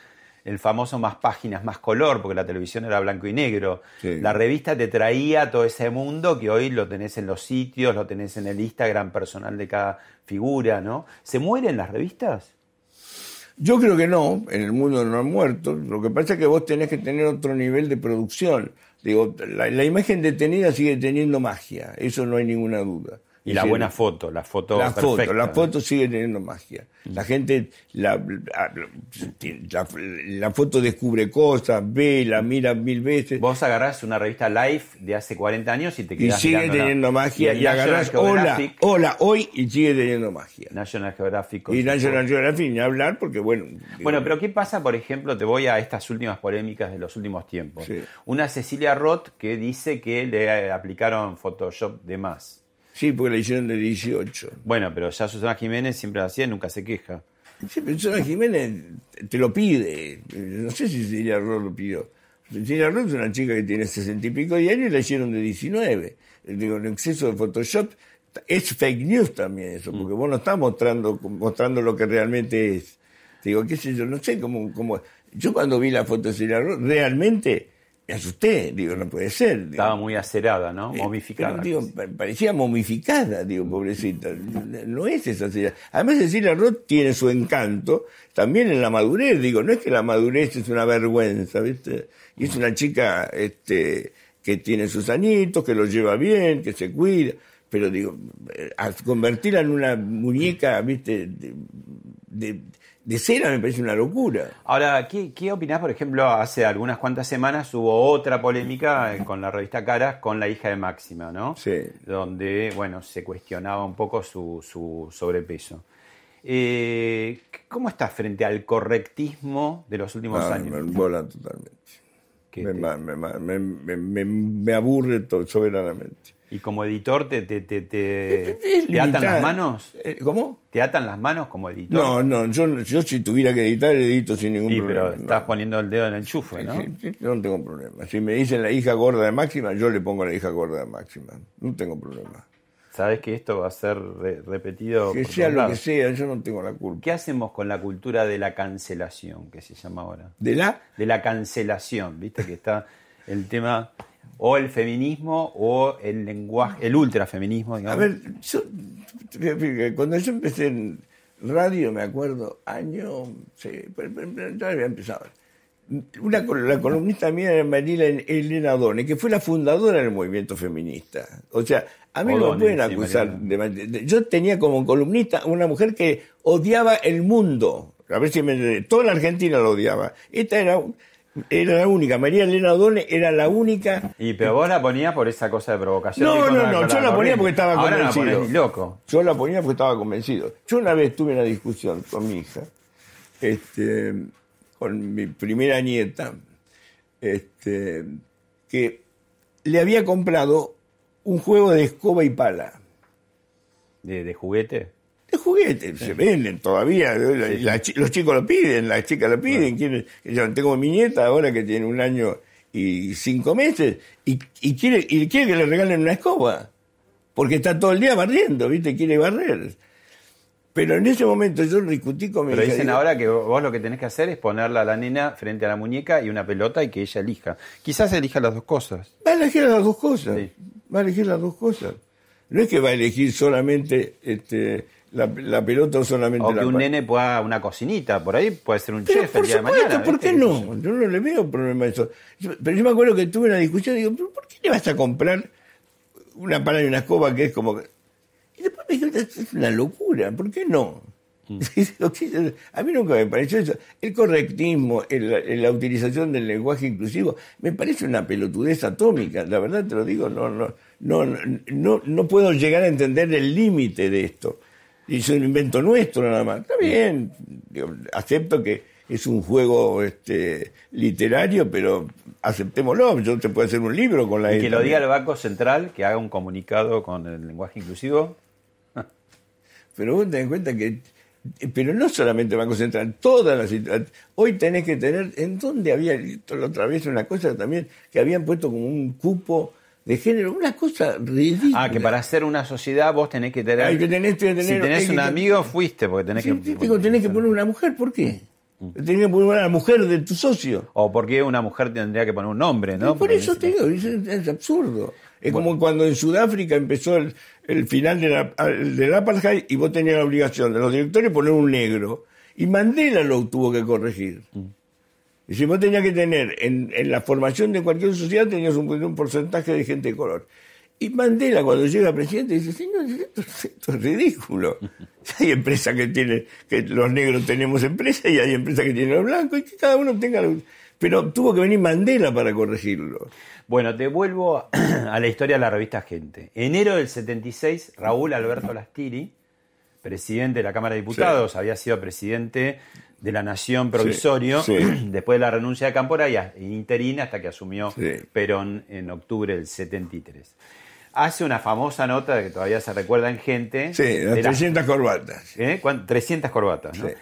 el famoso más páginas, más color, porque la televisión era blanco y negro. Sí. La revista te traía todo ese mundo que hoy lo tenés en los sitios, lo tenés en el Instagram personal de cada figura, ¿no? ¿Se mueren las revistas? Yo creo que no, en el mundo no han muerto. Lo que pasa es que vos tenés que tener otro nivel de producción. Digo, la, la imagen detenida sigue teniendo magia, eso no hay ninguna duda. Y la decir, buena foto, la foto la foto, perfecta. la foto sigue teniendo magia. La gente, la, la, foto descubre cosas, ve, la mira mil veces Vos agarrás una revista Life de hace 40 años y te y quedás sigue mirándola. teniendo magia. el Y, agarrás, hola, hola, hoy y sigue teniendo magia. National Geographic. Y National foto. Geographic ni hablar porque, bueno. Bueno, digo, pero ¿qué pasa, por ejemplo? Te voy a estas últimas polémicas de los últimos tiempos. Sí. Una Cecilia Roth que dice que le aplicaron Photoshop de más. Sí, porque la hicieron de 18. Bueno, pero ya Susana Jiménez siempre lo hacía y nunca se queja. Sí, pero Susana Jiménez te lo pide. No sé si Cecilia Roth lo pidió. Cecilia Roth es una chica que tiene sesenta y pico de años y la hicieron de 19. Digo, en exceso de Photoshop es fake news también eso, porque vos no estás mostrando, mostrando lo que realmente es. Digo, qué sé yo, no sé cómo, cómo... Yo cuando vi la foto de Cecilia Roth, realmente me asusté. Digo, no puede ser. digo. Estaba muy acerada, ¿no? Eh, Momificada. pero, digo, pa- parecía momificada, digo, pobrecita. No es esa Cecilia. Además, Cecilia Roth tiene su encanto también en la madurez. Digo, no es que la madurez es una vergüenza, ¿viste? Y es una chica este, que tiene sus añitos, que los lleva bien, que se cuida. Pero digo, eh, a convertirla en una muñeca, ¿viste? De, de- de cera me parece una locura. Ahora, ¿qué, ¿qué opinás, por ejemplo, hace algunas cuantas semanas hubo otra polémica con la revista Caras con la hija de Máxima, ¿no? Sí. Donde, bueno, se cuestionaba un poco su, su sobrepeso. Eh, ¿Cómo estás frente al correctismo de los últimos Ah, años? me embola totalmente. Me, te- aburre soberanamente. Y como editor, ¿te, te, te, te- te atan las manos? Eh, ¿Cómo? ¿Te atan las manos como editor? No, no, yo, yo si tuviera que editar, edito sin ningún Sí, problema. pero no. estás poniendo el dedo en el enchufe, ¿no? Sí, sí, yo no tengo problema. Si me dicen la hija gorda de Máxima, yo le pongo la hija gorda de Máxima. No tengo problema. Sabes que esto va a ser re- repetido. Que sea lo que sea, yo no tengo la culpa. ¿Qué hacemos con la cultura de la cancelación, que se llama ahora? ¿De la? De la cancelación, viste que está el tema o el feminismo o el lenguaje, el ultrafeminismo, A digamos. ver, yo, cuando yo empecé en radio, me acuerdo, año, sí, ya había empezado. Una, la columnista mía era Marila Elena Done, que fue la fundadora del movimiento feminista. O sea, a mí no me pueden acusar. De- yo tenía como columnista una mujer que odiaba el mundo. A ver si me. Toda la Argentina lo odiaba. Esta era, era la única. María Elena Done era la única Y pero vos la ponías por esa cosa de provocación. No, no, no, yo la ponía porque estaba Ahora no la convencido. ponés loco. Yo la ponía porque estaba convencido. Yo una vez tuve una discusión con mi hija, este, con mi primera nieta, este, que le había comprado un juego de escoba y pala. De, de juguete. De juguete, se venden todavía, la- la chi- los chicos lo piden, las chicas lo piden. quieren- yo tengo mi nieta ahora que tiene un año y cinco meses y, y quiere, y quiere que le regalen una escoba, porque está todo el día barriendo, ¿viste? Quiere barrer. Pero en ese momento yo discutí con mi Pero hija, dicen digo, ahora que vos lo que tenés que hacer es ponerla a la nena frente a la muñeca y una pelota y que ella elija. Quizás elija las dos cosas. Va a elegir las dos cosas. Sí. Va a elegir las dos cosas. No es que va a elegir solamente este, la, la pelota o solamente O la que un nene pueda una cocinita, por ahí puede ser un Pero chef por el día de supuesto, mañana. ¿por qué no? Yo no le veo problema a eso. Pero yo me acuerdo que tuve una discusión y digo, ¿pero ¿por qué le vas a comprar una pala y una escoba que es como... que-?" Y después me dijo, "Es- una locura, ¿por qué no? Mm. [laughs] a mí nunca me pareció eso. El correctismo, el- la utilización del lenguaje inclusivo, me parece una pelotudez atómica. La verdad te lo digo, no, no, no, no, no puedo llegar a entender el límite de esto. Y es un invento nuestro nada más. Está bien, acepto que es un juego este, literario, pero aceptémoslo. Yo te puedo hacer un libro con la Y que lo diga el Banco Central, que haga un comunicado con el lenguaje inclusivo. [laughs] Pero vos te das cuenta que, pero no solamente Banco Central, todas las. Hoy tenés que tener, ¿en dónde había la otra vez una cosa también que habían puesto como un cupo de género? Una cosa ridícula. Ah, que para hacer una sociedad vos tenés que tener. Hay que tener- que tener- si tenés un que- amigo, fuiste, porque tenés que. tenés que poner una mujer, ¿por qué? Tenía que poner a la mujer de tu socio. O por qué una mujer tendría que poner un nombre, ¿no? por Porque eso te digo, es, es absurdo. Es como cuando en Sudáfrica empezó el, el final de la- del apartheid y vos tenías la obligación de los directores poner un negro. Y Mandela lo tuvo que corregir. Y si vos tenías que tener, en, en la formación de cualquier sociedad tenías un, un porcentaje de gente de color. Y Mandela cuando llega presidente dice, señor, esto, esto es ridículo. [laughs] Hay empresas que tienen, que los negros tenemos empresas y hay empresas que tienen los blancos y que cada uno tenga... lo- Pero tuvo que venir Mandela para corregirlo. Bueno, te vuelvo [clears throat] a la historia de la revista Gente. Enero del 76, Raúl Alberto Lastiri, presidente de la Cámara de Diputados, había sido presidente de la Nación Provisorio, sí. [clears throat] después de la renuncia de Cámpora y interina hasta que asumió Sí. Perón en octubre del 73. Hace una famosa nota que todavía se recuerda en Gente. Sí, las de la- 300 corbatas. ¿Eh? ¿Cuán- 300 corbatas, ¿no? Sí.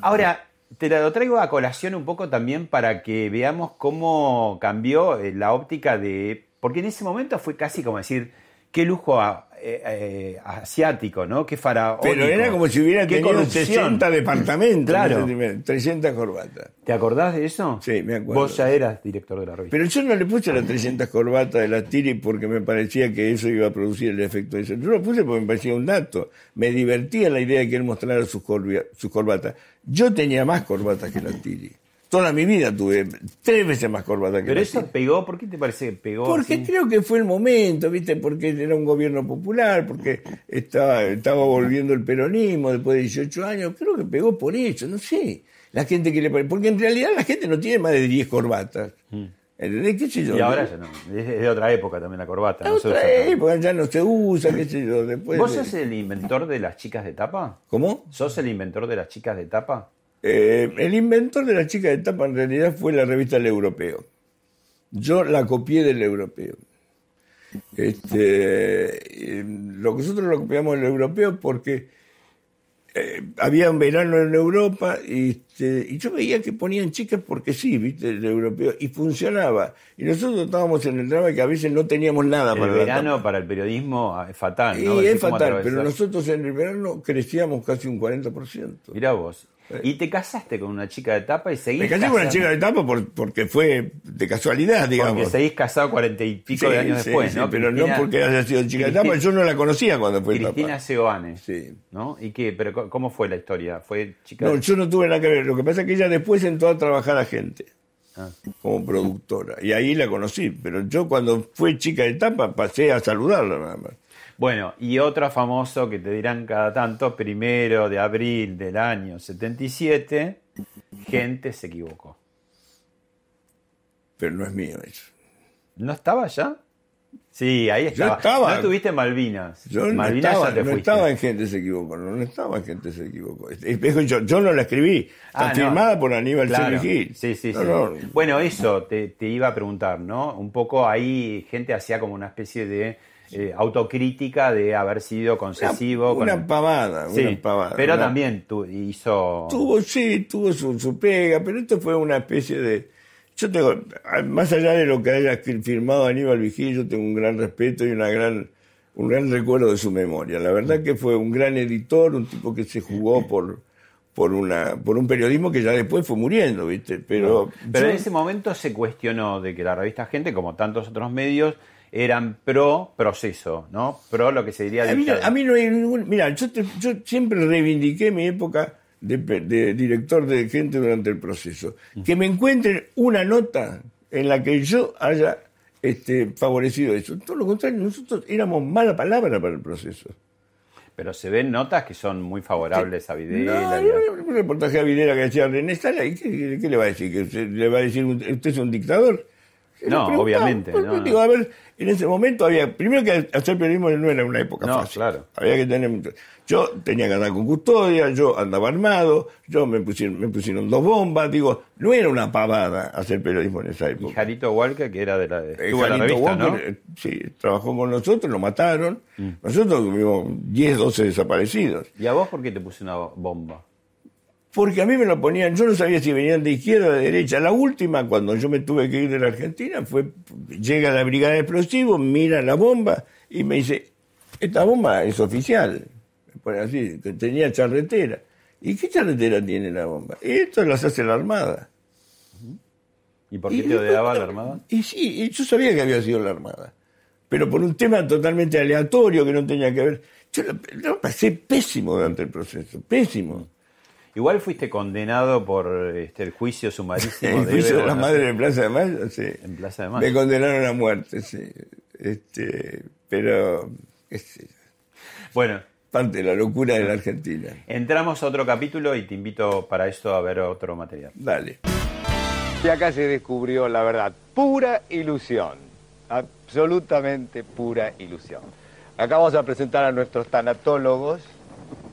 Ahora, te lo traigo a colación un poco también para que veamos cómo cambió eh, la óptica de... Porque en ese momento fue casi como decir, qué lujo a- eh, eh, asiático, ¿no? Qué faraónico. Pero era como si hubiera tenido corrupción. 60 [laughs] departamentos. Claro. en ese- 300 corbatas. ¿Te acordás de eso? Sí, me acuerdo. Vos ya eras director de la revista. Pero yo no le puse las 300 corbatas de la Tiri porque me parecía que eso iba a producir el efecto de eso. Yo lo puse porque me parecía un dato. Me divertía la idea de que él mostrara sus corbatas. Yo tenía más corbatas que la Tiri. Toda mi vida tuve tres veces más corbatas que Pero la eso pegó, ¿por qué te parece que pegó? Porque así? creo que fue el momento, ¿viste? Porque era un gobierno popular, porque estaba, estaba volviendo el peronismo después de 18 años. Creo que pegó por eso, no sé. La gente que le Porque en realidad la gente no tiene más de 10 corbatas. ¿Entendés? ¿Qué sé yo? Mm. Y ahora ya no. Es de otra época también la corbata. La no otra época ya no se usa, qué sé yo. Después ¿Vos de- sos el inventor de las chicas de tapa? ¿Cómo? ¿Sos el inventor de las chicas de tapa? Eh, el inventor de la chica de tapa en realidad fue la revista El Europeo. Yo la copié del Europeo. Este, eh, lo que nosotros lo copiamos del Europeo porque eh, había un verano en Europa y, este, y yo veía que ponían chicas porque sí, viste, el Europeo, y funcionaba. Y nosotros estábamos en el drama que a veces no teníamos nada El para la verano para el periodismo ah, es fatal, Y ¿no? es Decís cómo fatal, pero nosotros en el verano crecíamos casi un 40%. Mirá vos. Y te casaste con una chica de tapa y seguís Me casé con una chica de tapa por- porque fue de casualidad, digamos. Porque seguís casado cuarenta y pico Sí, de años sí, después, sí, ¿no? pero Cristina- no porque haya sido chica de tapa, yo no la conocía cuando fue Cristina tapa. Seoane, Sí. ¿no? ¿Y qué? ¿Pero cómo fue la historia? ¿Fue chica No, de- yo no tuve nada que ver. Lo que pasa es que ella después entró a trabajar a gente Ah. como productora. Y ahí la conocí. Pero yo cuando fue chica de tapa pasé a saludarla nada más. Bueno, y otro famoso que te dirán cada tanto, primero de abril del año 77, gente se equivocó. Pero no es mío eso. ¿No estaba ya? Sí, ahí estaba. estaba. No estuviste en Malvinas. Yo no Malvinas estaba, ya te no fuiste. estaba en Gente se equivocó, no, no estaba en Gente se equivocó. Yo, yo no la escribí, está Ah, no. firmada por Aníbal Claro. Sí, sí, No, sí. no. Bueno, eso te, te iba a preguntar, ¿no? Un poco ahí gente hacía como una especie de eh, autocrítica de haber sido concesivo. Una, con- una pavada, Sí, una pavada. pero una- también tu- hizo... Tuvo, sí, tuvo su, su pega, pero esto fue una especie de... Yo tengo, más allá de lo que haya firmado Aníbal Vigil, yo tengo un gran respeto y una gran, un gran recuerdo de su memoria. La verdad que fue un gran editor, un tipo que se jugó por, por, una, por un periodismo que ya después fue muriendo, ¿viste? Pero, Pero yo- en ese momento se cuestionó de que la revista Gente, como tantos otros medios, eran pro proceso, ¿no? Pro lo que se diría A mí, no- a mí no hay ningún. Mira, yo, te- yo siempre reivindiqué mi época de, de director de gente durante el proceso. Que me encuentren una nota en la que yo haya este, favorecido eso. Todo lo contrario, nosotros éramos mala palabra para el proceso. Pero se ven notas que son muy favorables a No, Videla. y a- un reportaje a Videla que decía René Sala, ¿y qué, qué le va a decir? ¿Que usted, le va a decir usted es un dictador? Lo No, obviamente, pues, no, no. digo, a ver, en ese momento había, primero que hacer periodismo no era una época No, fácil. claro. Había que tener mucho. Yo tenía que andar con custodia, yo andaba armado, yo me pusieron, me pusieron dos bombas, digo, no era una pavada hacer periodismo en esa Y época. Jarito Walker, que era de la, Eh, estuvo en la revista, ¿no? Mm. Walker, eh, sí, trabajó con nosotros, lo mataron. Nosotros tuvimos 10, 12 desaparecidos. ¿Y a vos por qué te puse una bomba? Porque a mí me lo ponían, yo no sabía si venían de izquierda o de derecha. La última, cuando yo me tuve que ir de la Argentina, fue, llega la brigada de explosivos, mira la bomba y me dice, esta bomba es oficial. Me pone así, que tenía charretera. ¿Y qué carretera tiene la bomba? Esto las hace la Armada. ¿Y por qué Y te odiaba la bueno, Armada? Y sí, y yo sabía que había sido la Armada. Pero por un tema totalmente aleatorio que no tenía que ver. Yo lo, lo pasé pésimo durante el proceso, pésimo. Igual fuiste condenado por este, el juicio sumarísimo [laughs] El de juicio de la ¿no? madre de Plaza de Mayo, sí. En Plaza de Mayo. Me condenaron a muerte, sí. Este, pero es Bueno, parte de la locura de la Argentina. entramos a otro capítulo y te invito para esto a ver otro material. Dale. Y acá se descubrió la verdad, pura ilusión, absolutamente pura ilusión. Acá vamos a presentar a nuestros tanatólogos,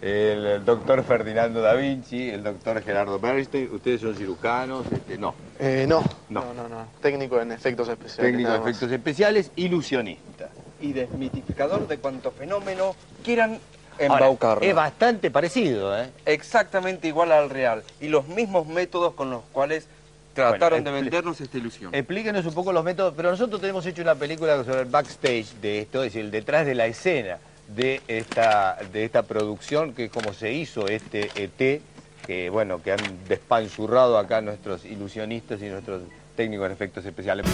el, doctor Ferdinando da Vinci, el doctor Gerardo Bernstein, ustedes son cirujanos, este, no, Eh, no, No. no, no, no. Técnico en efectos especiales. técnico más. efectos especiales, ilusionista. y desmitificador de cuanto fenómeno quieran Ahora, embaucarlo. es bastante parecido, ¿eh? Exactamente igual al real. Y los mismos métodos con los cuales trataron Bueno, de vendernos esta ilusión. Explíquenos un poco los métodos, pero nosotros tenemos hecho una película sobre el backstage de esto, es decir, el detrás de la escena de esta, de esta producción, que es como se hizo este ET, que bueno, que han despanzurrado acá nuestros ilusionistas y nuestros técnicos en efectos especiales.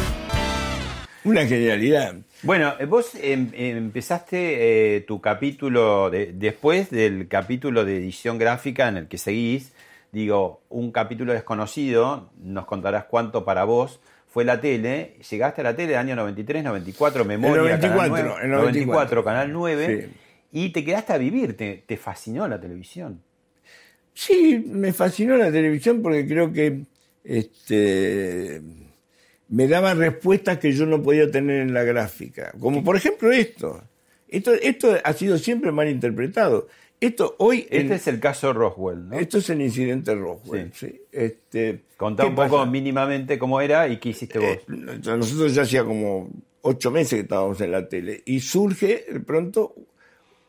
Una genialidad. Bueno, eh, vos em- em- empezaste eh, tu capítulo, de- después del capítulo de edición gráfica en el que seguís, digo, un capítulo desconocido, nos contarás cuánto para vos fue la tele, llegaste a la tele el año 93, 94, memoria, El Canal 94, 9, el 94. Canal 9, Sí. y te quedaste a vivir, te, te fascinó la televisión. Sí, me fascinó la televisión porque creo que este, me daba respuestas que yo no podía tener en la gráfica. Como por ejemplo esto. Esto, esto ha sido siempre mal interpretado. Esto hoy. Este en- es el caso Roswell, ¿no? Esto es el incidente Roswell. Sí. Este, Contá ¿qué un poco pasa? mínimamente cómo era y qué hiciste vos. Eh, nosotros ya hacía como ocho meses que estábamos en la tele y surge de pronto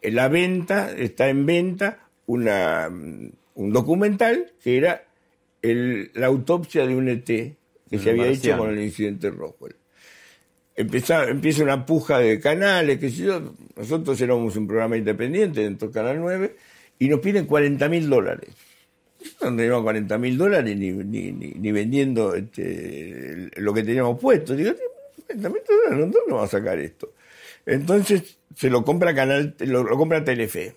en la venta, está en venta una, mm, un documental que era el- la autopsia de un ET que se había hecho con el incidente Roswell. Empieza una puja de canales, que yo, nosotros éramos un programa independiente dentro del Canal 9 y nos piden 40 mil dólares. No teníamos 40 mil dólares ni, ni, ni, vendiendo este, lo que teníamos puesto. Digo, 40 mil dólares, ¿dónde vamos a sacar esto? Entonces se lo compra Canal, lo compra Telefe.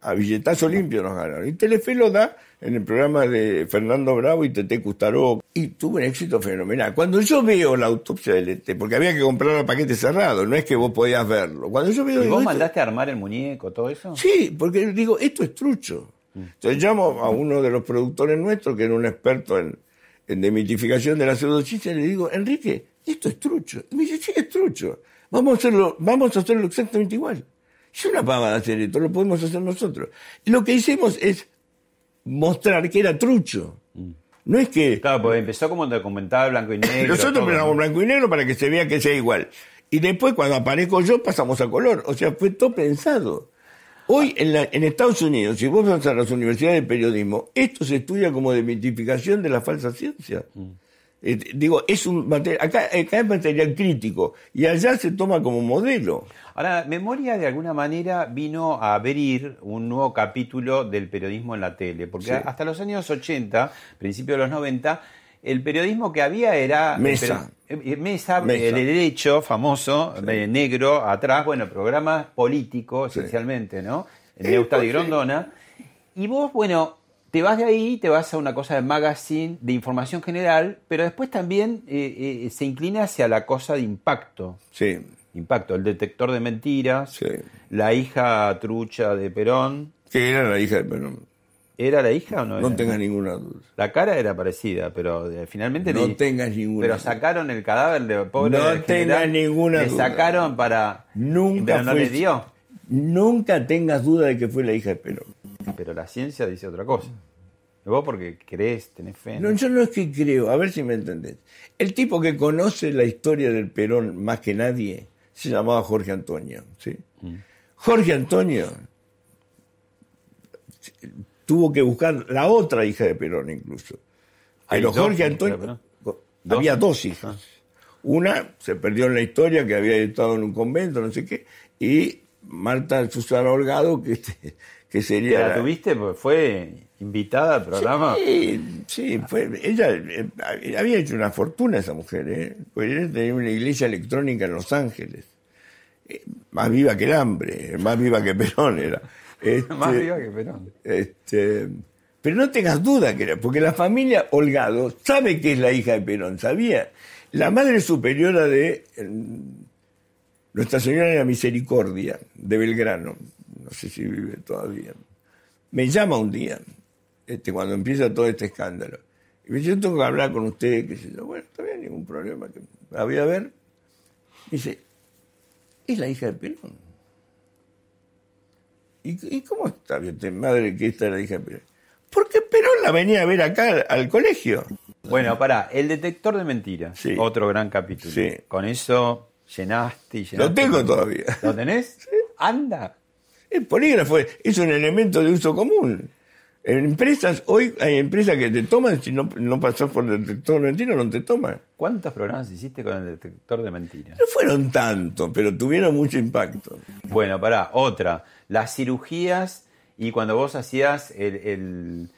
A billetazo limpio nos ganaron. Y Telefe lo da en el programa de Fernando Bravo y Tete Custaró. Y tuvo un éxito fenomenal. Cuando yo veo la autopsia del ET, porque había que comprar el paquete cerrado, no es que vos podías verlo. Cuando yo veo ¿Y vos esto- mandaste a armar el muñeco, todo eso? Sí, porque digo, esto es trucho. Entonces llamo a uno de los productores nuestros, que era un experto en, en demitificación de la pseudociencia, y le digo, Enrique, esto es trucho. Y me dice, sí, es trucho. Vamos a hacerlo, vamos a hacerlo exactamente igual. Es una pavada hacer esto, lo podemos hacer nosotros. Y lo que hicimos es mostrar que era trucho. No es que Claro, porque empezó como documental blanco y negro. nosotros empezamos ¿no? blanco y negro para que se vea que sea igual. Y después, cuando aparezco yo, pasamos a color. O sea, fue todo pensado. Hoy, en, la- en Estados Unidos, si vos vas a las universidades de periodismo, esto se estudia como demitificación de la falsa ciencia. Eh, digo, es un material, acá, acá es material crítico y allá se toma como modelo. Ahora, Memoria de alguna manera vino a abrir un nuevo capítulo del periodismo en la tele, porque Sí. hasta los años 80, principios de los 90, el periodismo que había era... Mesa. eh, eh, Mesa, Mesa. el derecho famoso, negro, atrás, bueno, programas políticos esencialmente, ¿no? De sí. Grondona. Y vos, bueno, te vas de ahí, te vas a una cosa de magazine, de información general, pero después también eh, eh, se inclina hacia la cosa de impacto. Sí, Impacto, el detector de mentiras, sí. la hija trucha de Perón. Que era la hija de Perón. ¿Era la hija o no? No era? tengas ninguna duda. La cara era parecida, pero eh, finalmente No le- tengas ninguna Pero sacaron el cadáver de pobre No general, tengas ninguna Le duda. sacaron para. Nunca pero no fue- le dio. Nunca tengas duda de que fue la hija de Perón. [laughs] Pero la ciencia dice otra cosa. Vos porque crees, tenés fe. No, yo no es que creo, a ver si me entendés. El tipo que conoce la historia del Perón más que nadie se llamaba Jorge Antonio. ¿sí? Jorge Antonio tuvo que buscar la otra hija de Perón incluso. Pero Jorge Antonio, había dos hijas. Una se perdió en la historia que había estado en un convento, no sé qué, y Marta Susana Holgado, que, [laughs] este, que sería... ¿La tuviste? Porque fue invitada al programa. Sí, sí, fue, ella eh, había hecho una fortuna esa mujer, ¿eh? Porque ella tenía una iglesia electrónica en Los Ángeles. Eh, más viva que el hambre, más viva que Perón era. [laughs] Este, Más viva que Perón. este, pero no tengas duda que era, porque la familia Holgado sabe que es la hija de Perón, sabía. La madre superiora de eh, Nuestra Señora de la Misericordia, de Belgrano, no sé si vive todavía, me llama un día, este, cuando empieza todo este escándalo. Y me dice, yo tengo que hablar con usted, qué sé yo. Bueno, está bien, ningún problema. que La voy a ver. Dice, es la hija de Perón. ¿Y, y cómo está bien, madre, que esta es la hija de Perón? Porque Perón la venía a ver acá al, colegio. Bueno, pará, el detector de mentiras. Sí. Otro gran capítulo. Sí. Con eso llenaste y llenaste. Lo tengo todavía. ¿Lo tenés? [laughs] Anda. El polígrafo es, un elemento de uso común. En empresas, hoy hay empresas que te toman, si no, no pasas por el detector de mentiras, no te toman. ¿Cuántos programas hiciste con el detector de mentiras? No fueron tantos, pero tuvieron mucho impacto. Bueno, pará, otra. Las cirugías y cuando vos hacías el, el,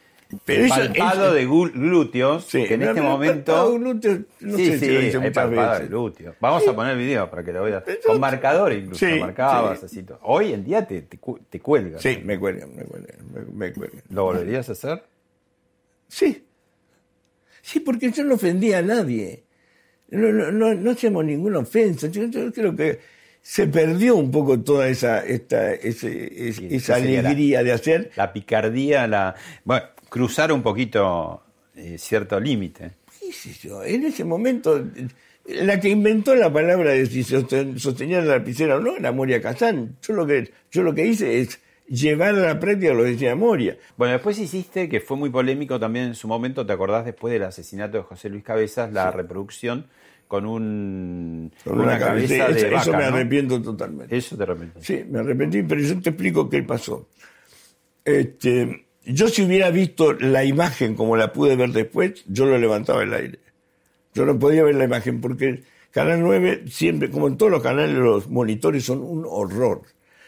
Pero palpado eso- de glúteos, Sí, que en este momento... palpado glúteo, no sí, sé sí, si lo hay palpado de veces. glúteo. Vamos a poner el video para que lo veas. Con marcador incluso, Sí, marcabas así. Hoy en día te, te, cu- te cuelgas. Sí, me cuelgan, me cuelgan, me, me cuelgan. ¿Lo volverías a hacer? Sí. Sí, porque yo no ofendía a nadie. No, no, no, no hacíamos ninguna ofensa. Yo, yo creo que se perdió un poco toda esa, esta, ese- es- Sí, esa ¿qué sería la- alegría de hacer. La picardía, la... Bueno, cruzar un poquito eh, cierto límite. ¿Qué sé yo? En ese momento, la que inventó la palabra de si sosten- sostenía la lapicera o no era Moria Kazán. Yo lo que, yo lo que hice es llevar a la práctica lo que decía Moria. Bueno, después hiciste, que fue muy polémico también en su momento, ¿te acordás después del asesinato de José Luis Cabezas, la reproducción con un Con una, cabeza. cabeza Sí, de eso, vaca, me ¿no? arrepiento totalmente. Eso te arrepientes. Sí, me arrepentí, pero yo te explico qué pasó. Este, yo si hubiera visto la imagen como la pude ver después, yo lo levantaba el aire. Yo no podía ver la imagen porque Canal 9 siempre, como en todos los canales, los monitores son un horror.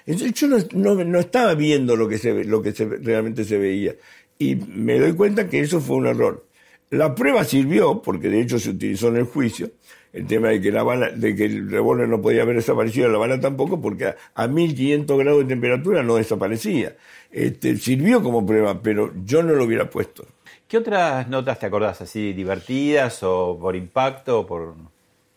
Entonces yo no, no- no estaba viendo lo que, se, lo que se, realmente se veía. Y me doy cuenta que eso fue un error. La prueba sirvió, porque de hecho se utilizó en el juicio, el tema de que, la bala, de que el revólver no podía haber desaparecido, la bala tampoco, porque a, a 1500 grados de temperatura no desaparecía. Este, sirvió como prueba, pero yo no lo hubiera puesto. ¿Qué otras notas te acordás así, divertidas o por impacto o por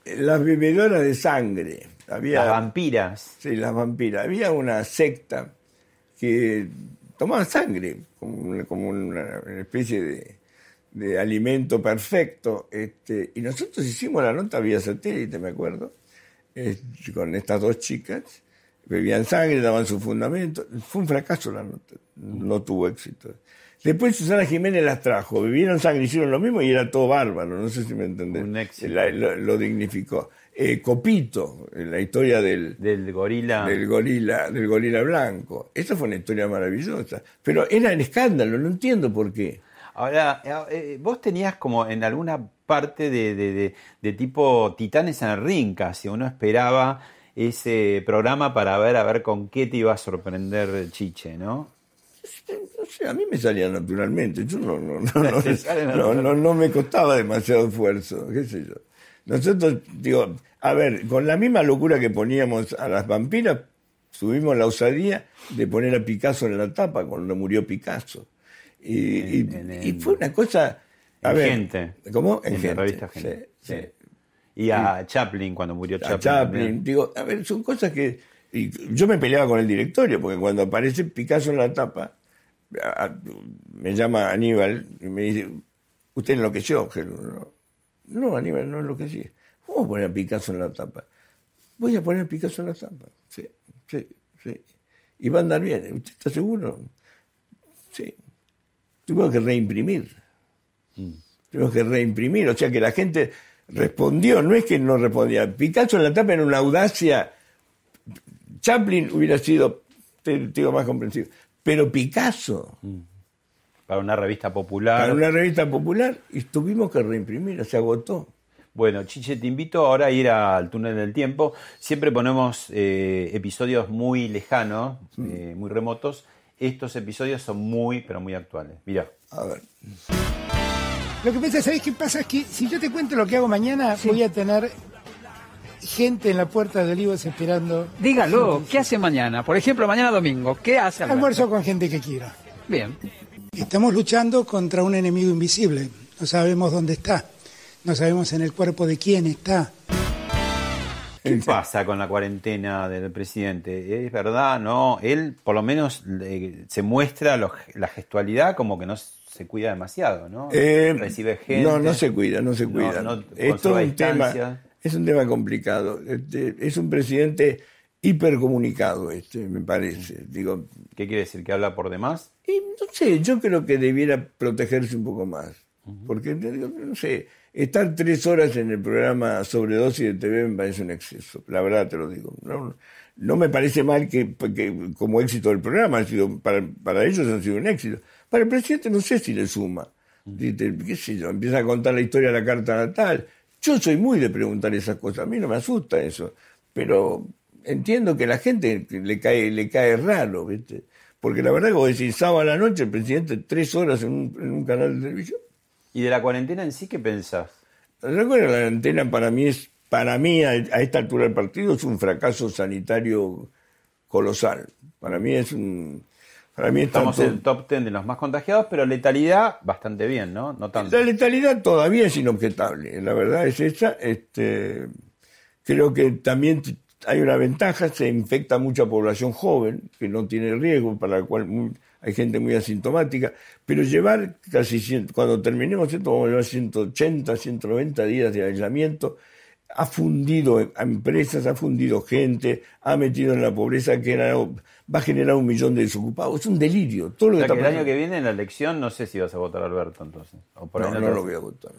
Las bebedoras de sangre. Había, las vampiras? Sí, las vampiras. Había una secta que tomaba sangre como una, como una especie de, de alimento perfecto. Este, y nosotros hicimos la nota vía satélite, me acuerdo, este, con estas dos chicas. Bebían sangre, daban su fundamento. Fue un fracaso la nota, no tuvo éxito. Después Susana Jiménez las trajo, bebieron sangre, hicieron lo mismo y era todo bárbaro, no sé si me entendés. Un éxito. La- lo, lo dignificó. Eh, Copito, la historia del, Del gorila. del gorila, del gorila blanco. Esa fue una historia maravillosa. Pero era el escándalo, no entiendo por qué. Ahora, eh, vos tenías como en alguna parte de, de- de- de tipo Titanes en el Ring, casi. Uno esperaba ese programa para ver a ver con qué te iba a sorprender Chiche, ¿no? No sé, a mí me salía naturalmente. Yo no, no, no, [laughs] no, no, natural. no- no me costaba demasiado esfuerzo, qué sé yo. Nosotros, digo, a ver, con la misma locura que poníamos a las vampiras, tuvimos la osadía de poner a Picasso en la tapa cuando murió Picasso. Y, En- en- fue una cosa... A En ver, Gente. ¿Cómo? En, la Gente, revista Gente. sí. Sí. Y a Chaplin, cuando murió a Chaplin. Chaplin. también. Digo, a ver, son cosas que. y yo me peleaba con el directorio, porque cuando aparece Picasso en la tapa, a- a- me llama Aníbal y me dice: Usted enloqueció, Gelu". No, no Aníbal, no enloquecí. ¿Cómo poner a Picasso en la tapa? Voy a poner a Picasso en la tapa. Sí, sí, sí. Y va a andar bien. ¿Usted está seguro? Sí. Tuve que reimprimir. Tuvimos que reimprimir, o sea que la gente respondió, no es que no respondía. Picasso en la tapa era una audacia. Chaplin hubiera sido, te te digo, más comprensivo. Pero Picasso, Para una revista popular. para una revista popular, y tuvimos que reimprimir, se agotó. Bueno, Chiche, te invito ahora a ir al túnel del tiempo. Siempre ponemos eh, episodios muy lejanos, eh, muy remotos. Estos episodios son muy, pero muy actuales. Mira. A ver. Lo que pasa, ¿sabés qué pasa? Es que si yo te cuento lo que hago mañana, voy a tener gente en la puerta de Olivos esperando. Dígalo, ¿qué hace mañana? Por ejemplo, mañana domingo, ¿qué hace? Alberto? Almuerzo con gente que quiero. Bien. Estamos luchando contra un enemigo invisible. No sabemos dónde está. No sabemos en el cuerpo de quién está. ¿Qué [laughs] pasa con la cuarentena del presidente? ¿Es verdad? ¿No? Él, por lo menos, se muestra lo- la gestualidad como que no se cuida demasiado, ¿no? Eh, Recibe gente. No, no se cuida, no se cuida. no Esto es un tema, es un tema complicado. Este, es un presidente hipercomunicado, este, me parece. Digo, ¿Qué quiere decir? ¿Que habla por demás? y no sé, yo creo que debiera protegerse un poco más. Porque, no sé, estar tres horas en el programa Sobredosis de TV me parece un exceso. La verdad te lo digo. No, no me parece mal que, como éxito del programa, ha sido, para, para ellos ha sido un éxito. Para el presidente no sé si le suma. Qué sé yo, empieza a contar la historia de la carta natal. Yo soy muy de preguntar esas cosas, a mí no me asusta eso. Pero entiendo que la gente le cae, le cae raro, ¿viste? Porque la verdad vos decís, sábado a la noche el presidente tres horas en un, en un canal de televisión. ¿Y de la cuarentena en sí qué pensás? La antena para mí es, para mí a, esta altura del partido es un fracaso sanitario colosal. Para mí es un, para mí Estamos en el top 10 de los más contagiados, pero letalidad bastante bien, ¿no? No tanto. La letalidad todavía es inobjetable, la verdad es esa. Este, creo que también hay una ventaja, se infecta mucha población joven, que no tiene riesgo, para la cual muy- hay gente muy asintomática, pero llevar casi, cuando terminemos esto, vamos a llevar 180, 190 días de aislamiento, ha fundido a empresas, ha fundido gente, ha metido en la pobreza que era- va a generar un millón de desocupados. Es un delirio. Todo lo O que sea, está que el año que viene en la elección no sé si vas a votar a Alberto entonces. O por No, no lo voy a votar.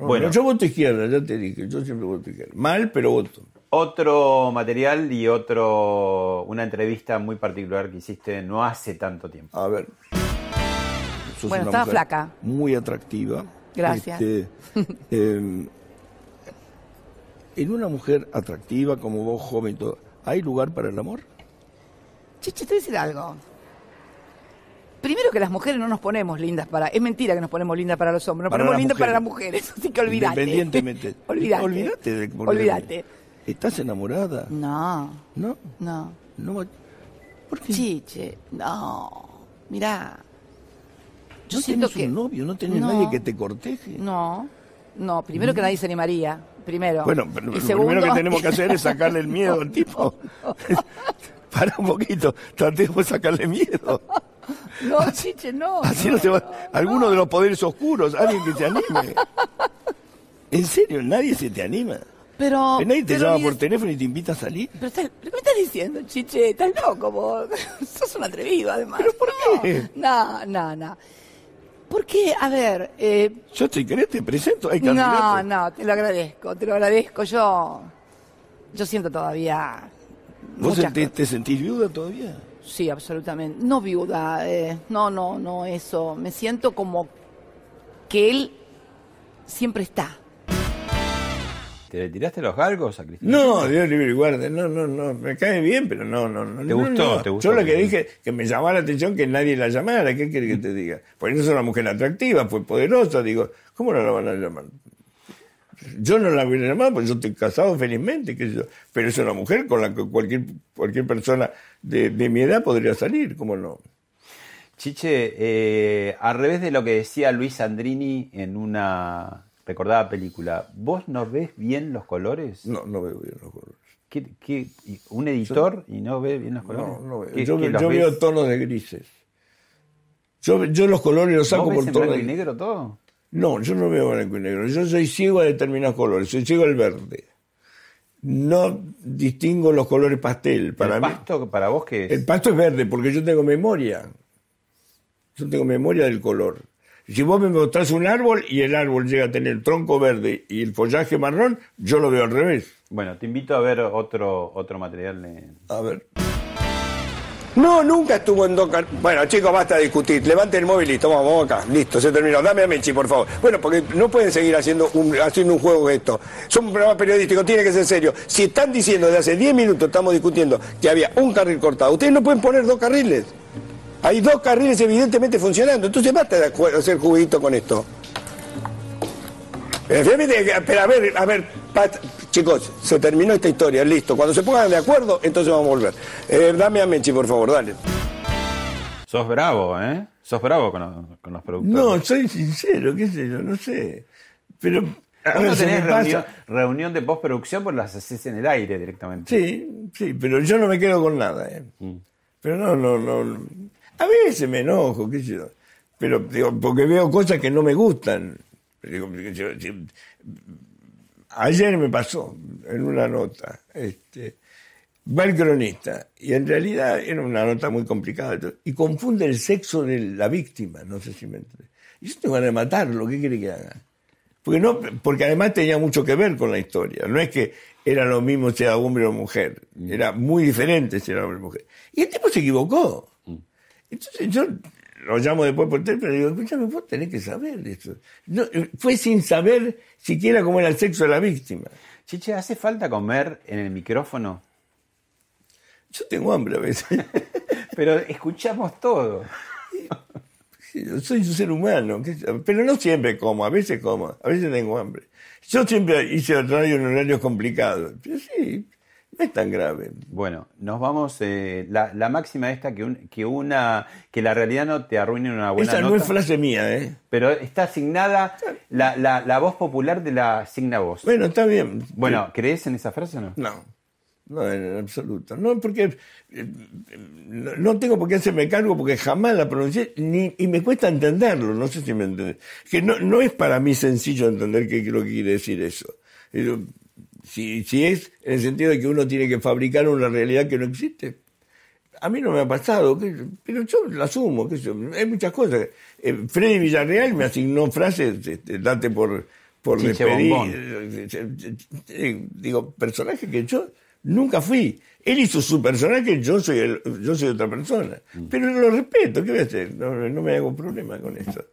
No, Bueno. no, yo voto izquierda, ya te dije, yo siempre voto izquierda. Mal, pero voto. Otro material y otro una entrevista muy particular que hiciste no hace tanto tiempo. A ver. Sos Bueno, una estaba mujer flaca. Muy atractiva. Gracias. Este, [laughs] eh, en una mujer atractiva como vos, joven, todo, ¿hay lugar para el amor? Chiche, te voy a decir algo. Primero que las mujeres no nos ponemos lindas para... Es mentira que nos ponemos lindas para los hombres, nos Para ponemos lindas para las mujeres. [laughs] así que olvídate. Independientemente. olvídate. Olvídate de Olvídate. ¿Estás enamorada? No, No. no. No. Chiche, no. Mirá. Yo ¿No siento tenés que... un novio? ¿No tenés No. nadie que te corteje? No, no. Primero que nadie se animaría. Primero. Bueno, pero lo segundo- primero que tenemos que hacer es sacarle el [laughs] miedo al tipo. [laughs] Para un poquito, tratemos de sacarle miedo. No, Chiche, no. [laughs] Así no. no se va. Alguno de los poderes oscuros, alguien que se anime. En serio, nadie se te anima. Pero... Nadie te pero llama por teléfono y te invita a salir. Pero, estás- ¿pero ¿qué me estás diciendo, Chiche? ¿Estás loco vos? [laughs] Sos un atrevido, además. ¿Pero por qué? No, no, no. Porque, a ver... Eh, Yo si querés te presento, hay no, no, te lo agradezco, te lo agradezco. Yo... Yo siento todavía... ¿Vos te, te sentís viuda todavía? Sí, absolutamente. No viuda, eh, no, no, no, eso. Me siento como que él siempre está. ¿Te le tiraste los galgos a Cristina? No, Dios libre y guarde, no, no, no, me cae bien, pero no, no, no. ¿Te no, gustó? no. ¿Te gustó? Yo lo que dije, que me llamaba la atención que nadie la llamara, ¿qué quiere que te diga? Por eso es una mujer atractiva, fue poderosa, digo, ¿cómo no la van a llamar? Yo no la voy a llamar, porque yo estoy casado felizmente, qué sé yo. pero es una mujer con la que cualquier, cualquier persona de, de mi edad podría salir, ¿cómo no? Chiche, eh, al revés de lo que decía Luis Andrini en una recordada película, ¿vos no ves bien los colores? No, no veo bien los colores. ¿Qué, ¿Un editor y no ve bien los colores? No, no veo. ¿Qué- Yo, veo tonos de grises. Yo, yo los colores los saco ¿Vos por ves en tonos blanco y negro todo? No, yo no veo blanco y negro. Yo soy ciego a determinados colores. Soy ciego al verde. No distingo los colores pastel. Para ¿El mí, pasto para vos qué es? el pasto es verde porque yo tengo memoria. Yo tengo memoria del color. Si vos me mostrás un árbol y el árbol llega a tener el tronco verde y el follaje marrón, yo lo veo al revés. Bueno, te invito a ver otro, otro material. A ver. No, nunca estuvo en dos carriles. Bueno, chicos, basta de discutir. Levante el móvil y listo, vamos, vamos acá. Listo, se terminó. Dame a Mechi, por favor. Bueno, porque no pueden seguir haciendo un, haciendo un juego esto. Son un programa periodístico, tiene que ser serio. Si están diciendo desde hace 10 minutos, estamos discutiendo que había un carril cortado, ustedes no pueden poner dos carriles. Hay dos carriles evidentemente funcionando. Entonces basta de hacer juguito con esto. Eh, fíjate, Pero a ver, a ver, Pat, chicos, se terminó esta historia, listo. Cuando se pongan de acuerdo, entonces vamos a volver. Eh, dame a Mechi, por favor, dale. Sos bravo, ¿eh? Sos bravo con los, con los productores. No, soy sincero, qué sé yo, no sé. Pero. a ¿Vos ver, no tenés reunión, reunión de postproducción por las haces en el aire directamente? Sí, sí, pero yo no me quedo con nada. ¿eh? Mm. Pero no, no, no, no. A veces me enojo, qué sé yo. Pero digo, porque veo cosas que no me gustan. Digo, ayer me pasó en una nota. Este, va el cronista y en realidad era una nota muy complicada y confunde el sexo de la víctima, no sé si me entiende. Y yo tengo ganas de matarlo, ¿qué quiere que haga? Porque, no, porque además tenía mucho que ver con la historia. No es que era lo mismo si era hombre o mujer. Era muy diferente si era hombre o mujer. Y el tipo se equivocó. Entonces yo lo llamo después por teléfono y digo, escúchame, vos tenés que saber esto. No, eh, fue sin saber siquiera cómo era el sexo de la víctima. Chiche, ¿hace falta comer en el micrófono? Yo tengo hambre a veces. [laughs] Pero escuchamos todo. Yo soy un ser humano, pero no siempre como, a veces como, a veces tengo hambre. Yo siempre hice radio en horarios complicados, pero sí, no es tan grave. Bueno, nos vamos. eh, la, la máxima esta que, un- que una que la realidad no te arruine una buena Esa nota. no es frase mía, ¿eh? Pero está asignada, la, la, la voz popular de la asigna voz. Bueno, está bien. Bueno, ¿crees en esa frase o no? No, no, en absoluto. No, porque eh, no, tengo por qué hacerme cargo porque jamás la pronuncié ni, y me cuesta entenderlo, no sé si me entiendes. Que no, no es para mí sencillo entender qué es lo que quiere decir eso. Si, si es en el sentido de que uno tiene que fabricar una realidad que no existe. A mí no me ha pasado, pero yo lo asumo. yo. Hay muchas cosas. Eh, Freddy Villarreal me asignó frases, este, date por, por despedir. Eh, eh, Digo, personaje que yo nunca fui. Él hizo su personaje, yo soy, el- yo soy otra persona. Pero lo respeto, ¿qué voy a hacer? No, no me hago problema con eso.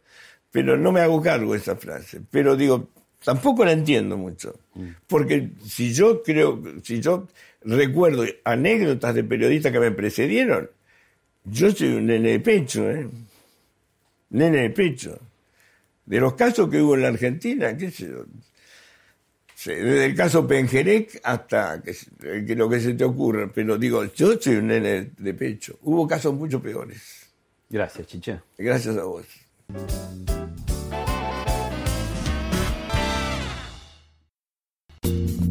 Pero no me hago cargo de esa frase. Pero digo, tampoco la entiendo mucho. Porque si yo creo, si yo recuerdo anécdotas de periodistas que me precedieron, yo soy un nene de pecho, ¿eh? Nene de pecho. De los casos que hubo en la Argentina, qué sé yo. Desde el caso Penjerec hasta que, lo que se te ocurra. Pero digo, yo soy un nene de pecho. Hubo casos mucho peores. Gracias, Chiche. Gracias a vos.